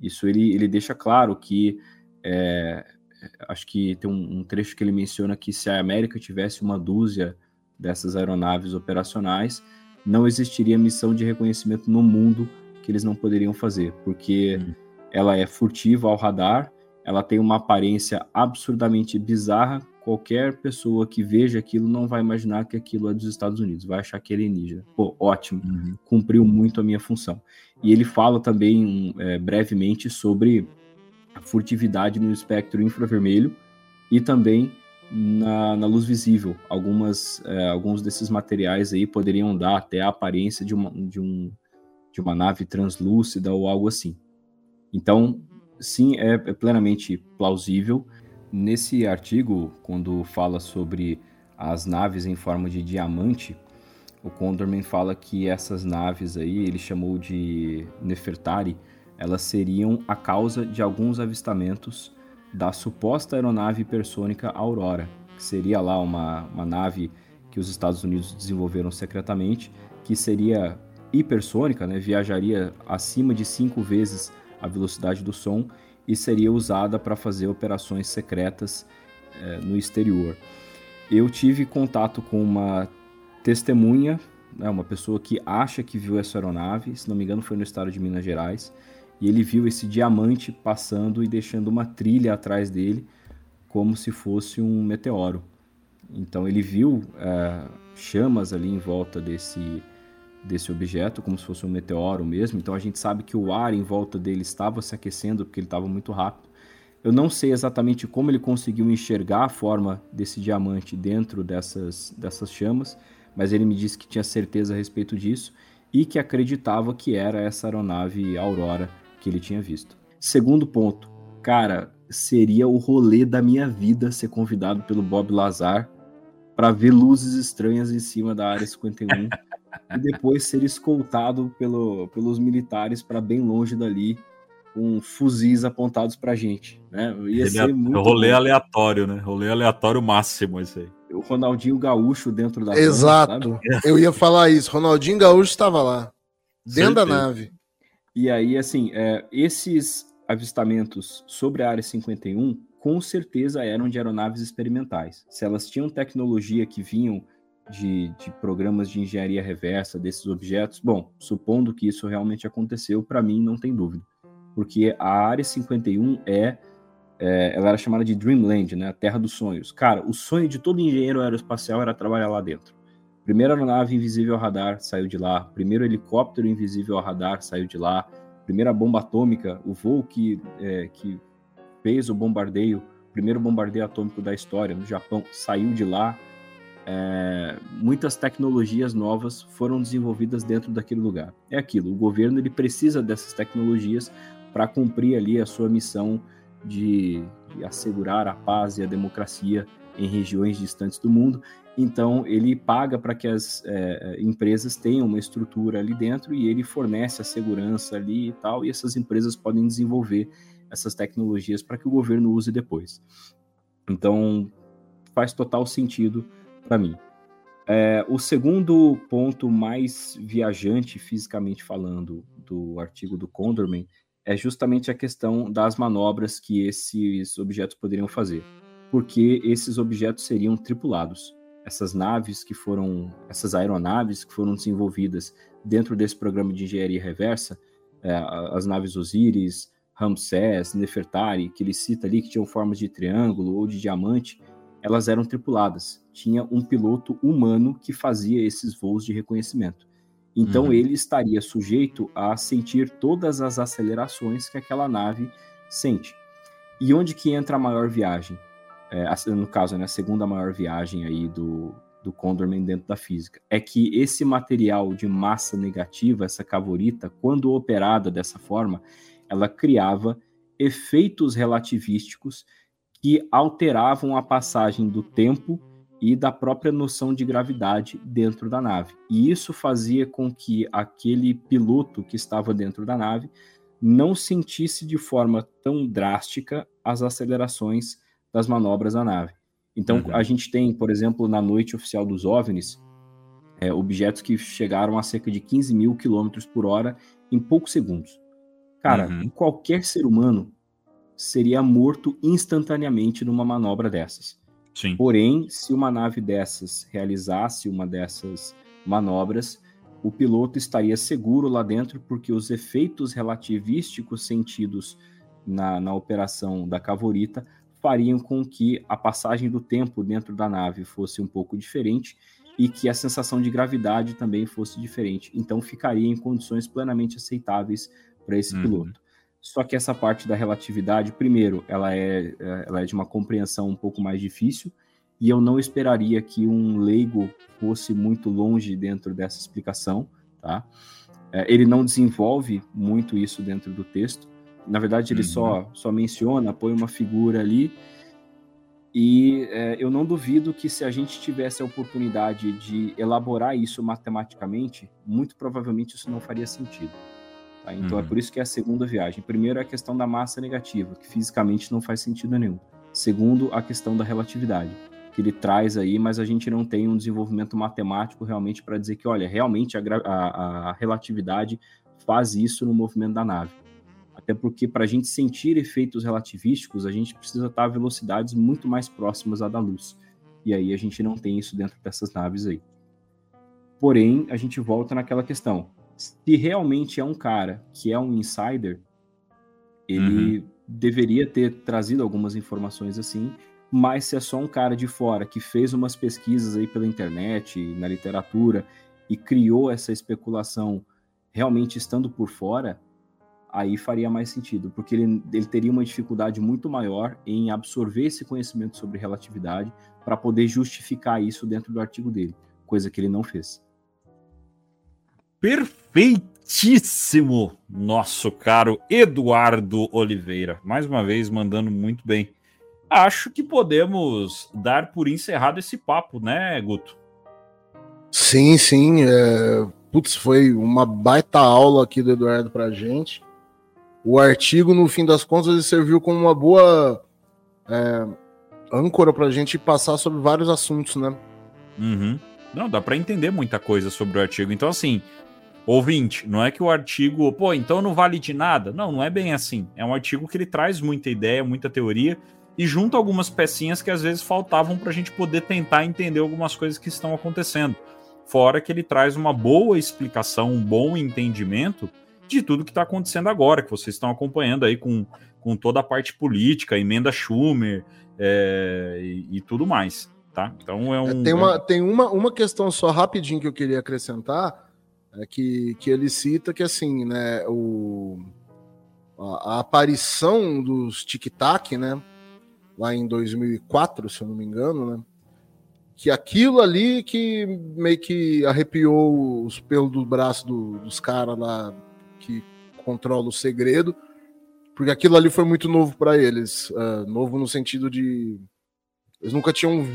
Isso ele, ele deixa claro que é, acho que tem um, um, trecho que ele menciona que se a América tivesse uma dúzia dessas aeronaves operacionais, não existiria missão de reconhecimento no mundo que eles não poderiam fazer, porque uhum. Ela é furtiva ao radar, ela tem uma aparência absurdamente bizarra. Qualquer pessoa que veja aquilo não vai imaginar que aquilo é dos Estados Unidos, vai achar que é alienígena. Pô, ótimo, uhum. cumpriu muito a minha função. E ele fala também é, brevemente sobre a furtividade no espectro infravermelho e também na, na luz visível. Algumas, é, alguns desses materiais aí poderiam dar até a aparência de uma, de, um, de uma nave translúcida ou algo assim. Então, sim, é, é plenamente plausível. Nesse artigo, quando fala sobre as naves em forma de diamante, o Condorman fala que essas naves aí, ele chamou de Nefertari, elas seriam a causa de alguns avistamentos da suposta aeronave hipersônica Aurora, que seria lá uma, uma nave que os Estados Unidos desenvolveram secretamente, que seria hipersônica, né, viajaria acima de cinco vezes a velocidade do som e seria usada para fazer operações secretas é, no exterior. Eu tive contato com uma testemunha, né, uma pessoa que acha que viu essa aeronave, se não me engano foi no estado de Minas Gerais, e ele viu esse diamante passando e deixando uma trilha atrás dele, como se fosse um meteoro. Então ele viu é, chamas ali em volta desse, desse objeto, como se fosse um meteoro mesmo. Então a gente sabe que o ar em volta dele estava se aquecendo porque ele estava muito rápido. Eu não sei exatamente como ele conseguiu enxergar a forma desse diamante dentro dessas, dessas chamas, mas ele me disse que tinha certeza a respeito disso e que acreditava que era essa aeronave Aurora que ele tinha visto. Segundo ponto, cara, seria o rolê da minha vida ser convidado pelo Bob Lazar para ver luzes estranhas em cima da área 51 e depois ser escoltado pelo, pelos militares para bem longe dali com fuzis apontados para gente, né? Ia Ele ser é, muito rolê bom. aleatório, né? Rolê aleatório máximo esse aí. O Ronaldinho Gaúcho dentro da Exato. Nave, Eu ia falar isso. Ronaldinho Gaúcho estava lá, dentro Certeza. da nave. E aí, assim, é, esses avistamentos sobre a área 51 com certeza eram de aeronaves experimentais. Se elas tinham tecnologia que vinham de, de, programas de engenharia reversa desses objetos, bom, supondo que isso realmente aconteceu, para mim não tem dúvida. Porque a Área 51 é, é, ela era chamada de Dreamland, né, a Terra dos Sonhos. Cara, o sonho de todo engenheiro aeroespacial era trabalhar lá dentro. Primeira aeronave invisível ao radar saiu de lá, primeiro helicóptero invisível ao radar saiu de lá, primeira bomba atômica, o voo que, é, que fez o bombardeio, primeiro bombardeio atômico da história no Japão, saiu de lá. É, muitas tecnologias novas foram desenvolvidas dentro daquele lugar. É aquilo, o governo ele precisa dessas tecnologias para cumprir ali a sua missão de, de assegurar a paz e a democracia em regiões distantes do mundo. Então, ele paga para que as é, empresas tenham uma estrutura ali dentro e ele fornece a segurança ali e tal, e essas empresas podem desenvolver essas tecnologias para que o governo use depois. Então, faz total sentido para mim. É, o segundo ponto mais viajante, fisicamente falando, do artigo do Condorman é justamente a questão das manobras que esses objetos poderiam fazer, porque esses objetos seriam tripulados. Essas naves que foram, essas aeronaves que foram desenvolvidas dentro desse programa de engenharia reversa, é, as naves Osiris, Ramsés, Nefertari, que ele cita ali, que tinham formas de triângulo ou de diamante, elas eram tripuladas. Tinha um piloto humano que fazia esses voos de reconhecimento. Então uhum. ele estaria sujeito a sentir todas as acelerações que aquela nave sente. E onde que entra a maior viagem? É, no caso, né, a segunda maior viagem aí do, do Condorman dentro da física. É que esse material de massa negativa, essa cavorita, quando operada dessa forma, ela criava efeitos relativísticos que alteravam a passagem do tempo e da própria noção de gravidade dentro da nave. E isso fazia com que aquele piloto que estava dentro da nave não sentisse de forma tão drástica as acelerações das manobras da nave. Então, uhum. a gente tem, por exemplo, na noite oficial dos OVNIs, é, objetos que chegaram a cerca de 15 mil quilômetros por hora em poucos segundos. Cara, uhum. qualquer ser humano seria morto instantaneamente numa manobra dessas. Sim. Porém, se uma nave dessas realizasse uma dessas manobras, o piloto estaria seguro lá dentro, porque os efeitos relativísticos sentidos na, na operação da Cavorita fariam com que a passagem do tempo dentro da nave fosse um pouco diferente e que a sensação de gravidade também fosse diferente. Então, ficaria em condições plenamente aceitáveis para esse uhum. piloto. Só que essa parte da relatividade, primeiro, ela é, é, ela é de uma compreensão um pouco mais difícil, e eu não esperaria que um leigo fosse muito longe dentro dessa explicação, tá? É, ele não desenvolve muito isso dentro do texto. Na verdade, ele uhum. só, só menciona, põe uma figura ali, e é, eu não duvido que se a gente tivesse a oportunidade de elaborar isso matematicamente, muito provavelmente isso não faria sentido. Tá? Então é Uhum. por isso que é a segunda viagem. Primeiro é a questão da massa negativa, que fisicamente não faz sentido nenhum. Segundo, a questão da relatividade, que ele traz aí, mas a gente não tem um desenvolvimento matemático realmente para dizer que, olha, realmente a, a- a relatividade faz isso no movimento da nave. Até porque para a gente sentir efeitos relativísticos, a gente precisa estar a velocidades muito mais próximas à da luz. E aí a gente não tem isso dentro dessas naves aí. Porém, a gente volta naquela questão. Se realmente é um cara que é um insider, ele deveria ter trazido algumas informações assim, mas se é só um cara de fora que fez umas pesquisas aí pela internet, na literatura, e criou essa especulação realmente estando por fora, aí faria mais sentido, porque ele, ele teria uma dificuldade muito maior em absorver esse conhecimento sobre relatividade para poder justificar isso dentro do artigo dele, coisa que ele não fez. Perfeitíssimo, nosso caro Eduardo Oliveira. Mais uma vez, mandando muito bem. Acho que podemos dar por encerrado esse papo, né, Guto? Sim, sim. é, Putz, foi uma baita aula aqui do Eduardo pra gente. O artigo, no fim das contas, ele serviu como uma boa é, âncora pra gente passar sobre vários assuntos, né? Uhum. Não, dá para entender muita coisa sobre o artigo. Então, assim, ouvinte, não é que o artigo, pô, então não vale de nada. Não, não é bem assim. É um artigo que ele traz muita ideia, muita teoria e junta algumas pecinhas que às vezes faltavam para a gente poder tentar entender algumas coisas que estão acontecendo. Fora que ele traz uma boa explicação, um bom entendimento de tudo que está acontecendo agora, que vocês estão acompanhando aí com, com toda a parte política, emenda Schumer é, e, e tudo mais. Tá? Então é um. Tem, é um- uma, tem uma, uma questão só rapidinho que eu queria acrescentar, é que, que ele cita que assim, né, o, a, a aparição dos tic-tac, né, lá em 2004, se eu não me engano, né, que aquilo ali que meio que arrepiou os pelos do braço do- dos caras lá que controla o segredo, porque aquilo ali foi muito novo para eles, ah, novo no sentido de eles nunca tinham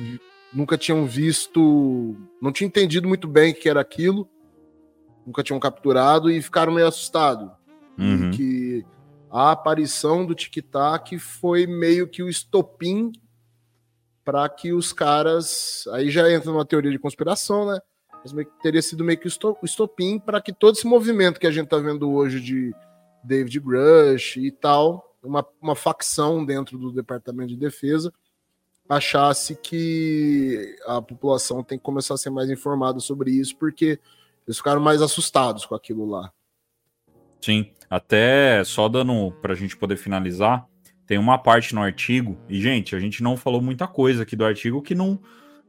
nunca tinham visto, não tinham entendido muito bem o que era aquilo, nunca tinham capturado e ficaram meio assustados. Uhum. Que a aparição do Tic-Tac foi meio que o estopim para que os caras. Aí já entra numa teoria de conspiração, né? Mas meio que teria sido meio que o esto- o estopim para que todo esse movimento que a gente tá vendo hoje de David Grush e tal, uma, uma facção dentro do Departamento de Defesa, achasse que a população tem que começar a ser mais informada sobre isso, porque eles ficaram mais assustados com aquilo lá. Sim, até só dando para a gente poder finalizar, tem uma parte no artigo, e gente, a gente não falou muita coisa aqui do artigo que não,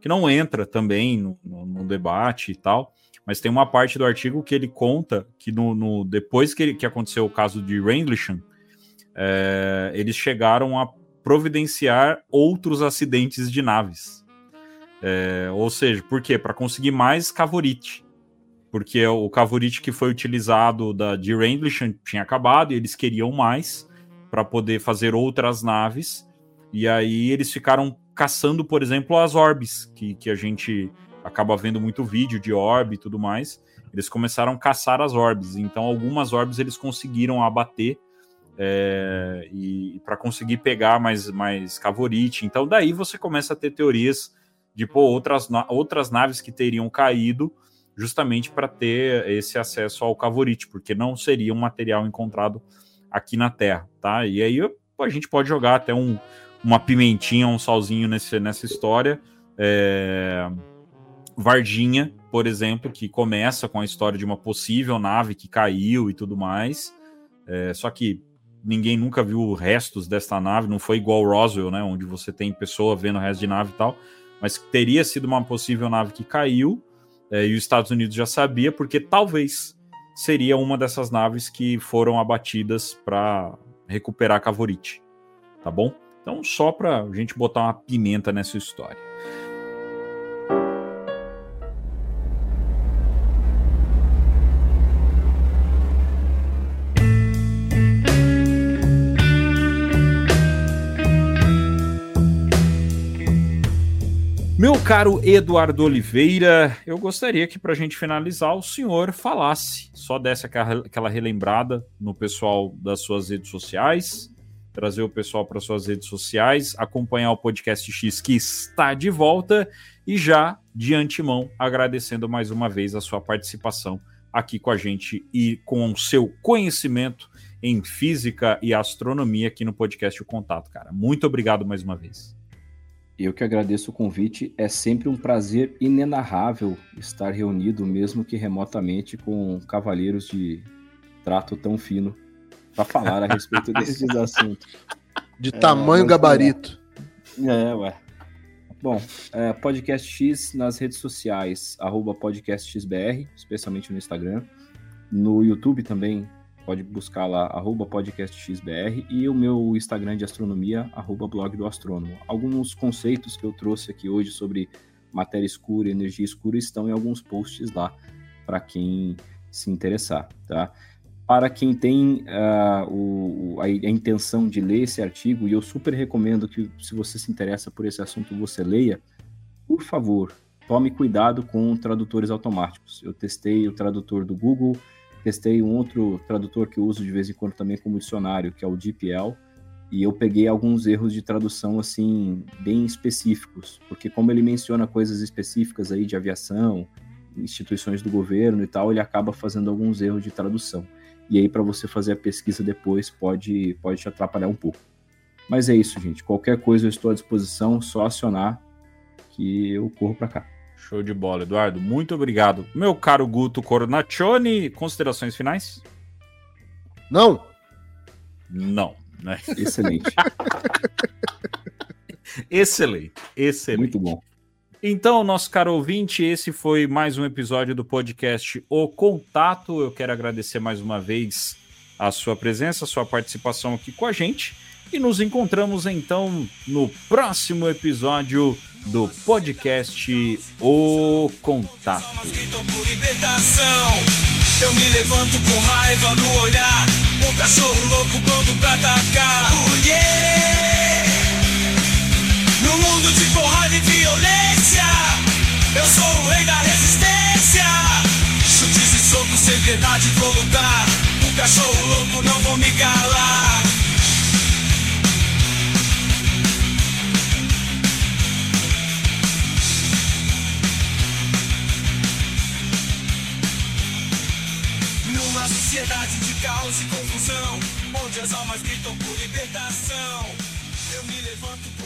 que não entra também no, no- no debate e tal, mas tem uma parte do artigo que ele conta que no, no- depois que, ele- que aconteceu o caso de Rendlesham, é, eles chegaram a providenciar outros acidentes de naves. É, ou seja, por quê? Para conseguir mais cavorite porque o cavorite que foi utilizado da, de Rendlesham tinha acabado e eles queriam mais para poder fazer outras naves. E aí eles ficaram caçando, por exemplo, as orbes, que, que a gente acaba vendo muito vídeo de orbe e tudo mais. Eles começaram a caçar as orbes. Então, algumas orbes eles conseguiram abater é, e para conseguir pegar mais, mais cavorite. Então, daí você começa a ter teorias de pô, outras, outras naves que teriam caído justamente para ter esse acesso ao cavorite, porque não seria um material encontrado aqui na Terra, tá? E aí a gente pode jogar até um, uma pimentinha, um salzinho nesse, nessa história. É... Vardinha, por exemplo, que começa com a história de uma possível nave que caiu e tudo mais. É, só que ninguém nunca viu restos dessa nave, não foi igual Roswell, né? Onde você tem pessoa vendo resto de nave e tal, mas teria sido uma possível nave que caiu. É, e os Estados Unidos já sabia, porque talvez seria uma dessas naves que foram abatidas para recuperar Cavorite. Tá bom? Então, só para a gente botar uma pimenta nessa história. Meu caro Eduardo Oliveira, eu gostaria que para a gente finalizar o senhor falasse, só desse aquela relembrada no pessoal das suas redes sociais, trazer o pessoal para suas redes sociais, acompanhar o podcast X que está de volta e já de antemão agradecendo mais uma vez a sua participação aqui com a gente e com o seu conhecimento em física e astronomia aqui no podcast O Contato, cara. Muito obrigado mais uma vez. Eu que agradeço o convite. É sempre um prazer inenarrável estar reunido, mesmo que remotamente, com cavaleiros de trato tão fino para falar a respeito desses assuntos. De é, tamanho gabarito. É, ué. Bom, é, Podcast X nas redes sociais, arroba podcastxbr, especialmente no Instagram. No YouTube também, pode buscar lá, arroba podcastxbr. E o meu Instagram de astronomia, arroba blog do astrônomo. Alguns conceitos que eu trouxe aqui hoje sobre matéria escura e energia escura estão em alguns posts lá, para quem se interessar, tá? para quem tem uh, o, a, a, intenção de ler esse artigo, e eu super recomendo que, se você se interessa por esse assunto, você leia, por favor, tome cuidado com tradutores automáticos. Eu testei o tradutor do Google, testei um outro tradutor que eu uso de vez em quando também como dicionário, que é o DeepL, e eu peguei alguns erros de tradução assim bem específicos, porque como ele menciona coisas específicas aí de aviação, instituições do governo e tal, ele acaba fazendo alguns erros de tradução e aí para você fazer a pesquisa depois pode, pode te atrapalhar um pouco. Mas é isso, gente. Qualquer coisa eu estou à disposição, só acionar que eu corro para cá. Show de bola, Eduardo. Muito obrigado. Meu caro Guto Coronaccioni, considerações finais? Não. Não, né? Excelente. excelente, excelente. Muito bom. Então, nosso caro ouvinte, esse foi mais um episódio do podcast O Contato. Eu quero agradecer mais uma vez a sua presença, a sua participação aqui com a gente. E nos encontramos então no próximo episódio do podcast O Contato. Eu me levanto com raiva no olhar, um cachorro louco pronto pra atacar. Yeah! No mundo de porrada e violência, eu sou o rei da resistência. Chutes e socos sem piedade vou lutar. Um cachorro louco, não vou me calar. Sociedade de caos e confusão, onde as almas gritam por libertação. Eu me levanto por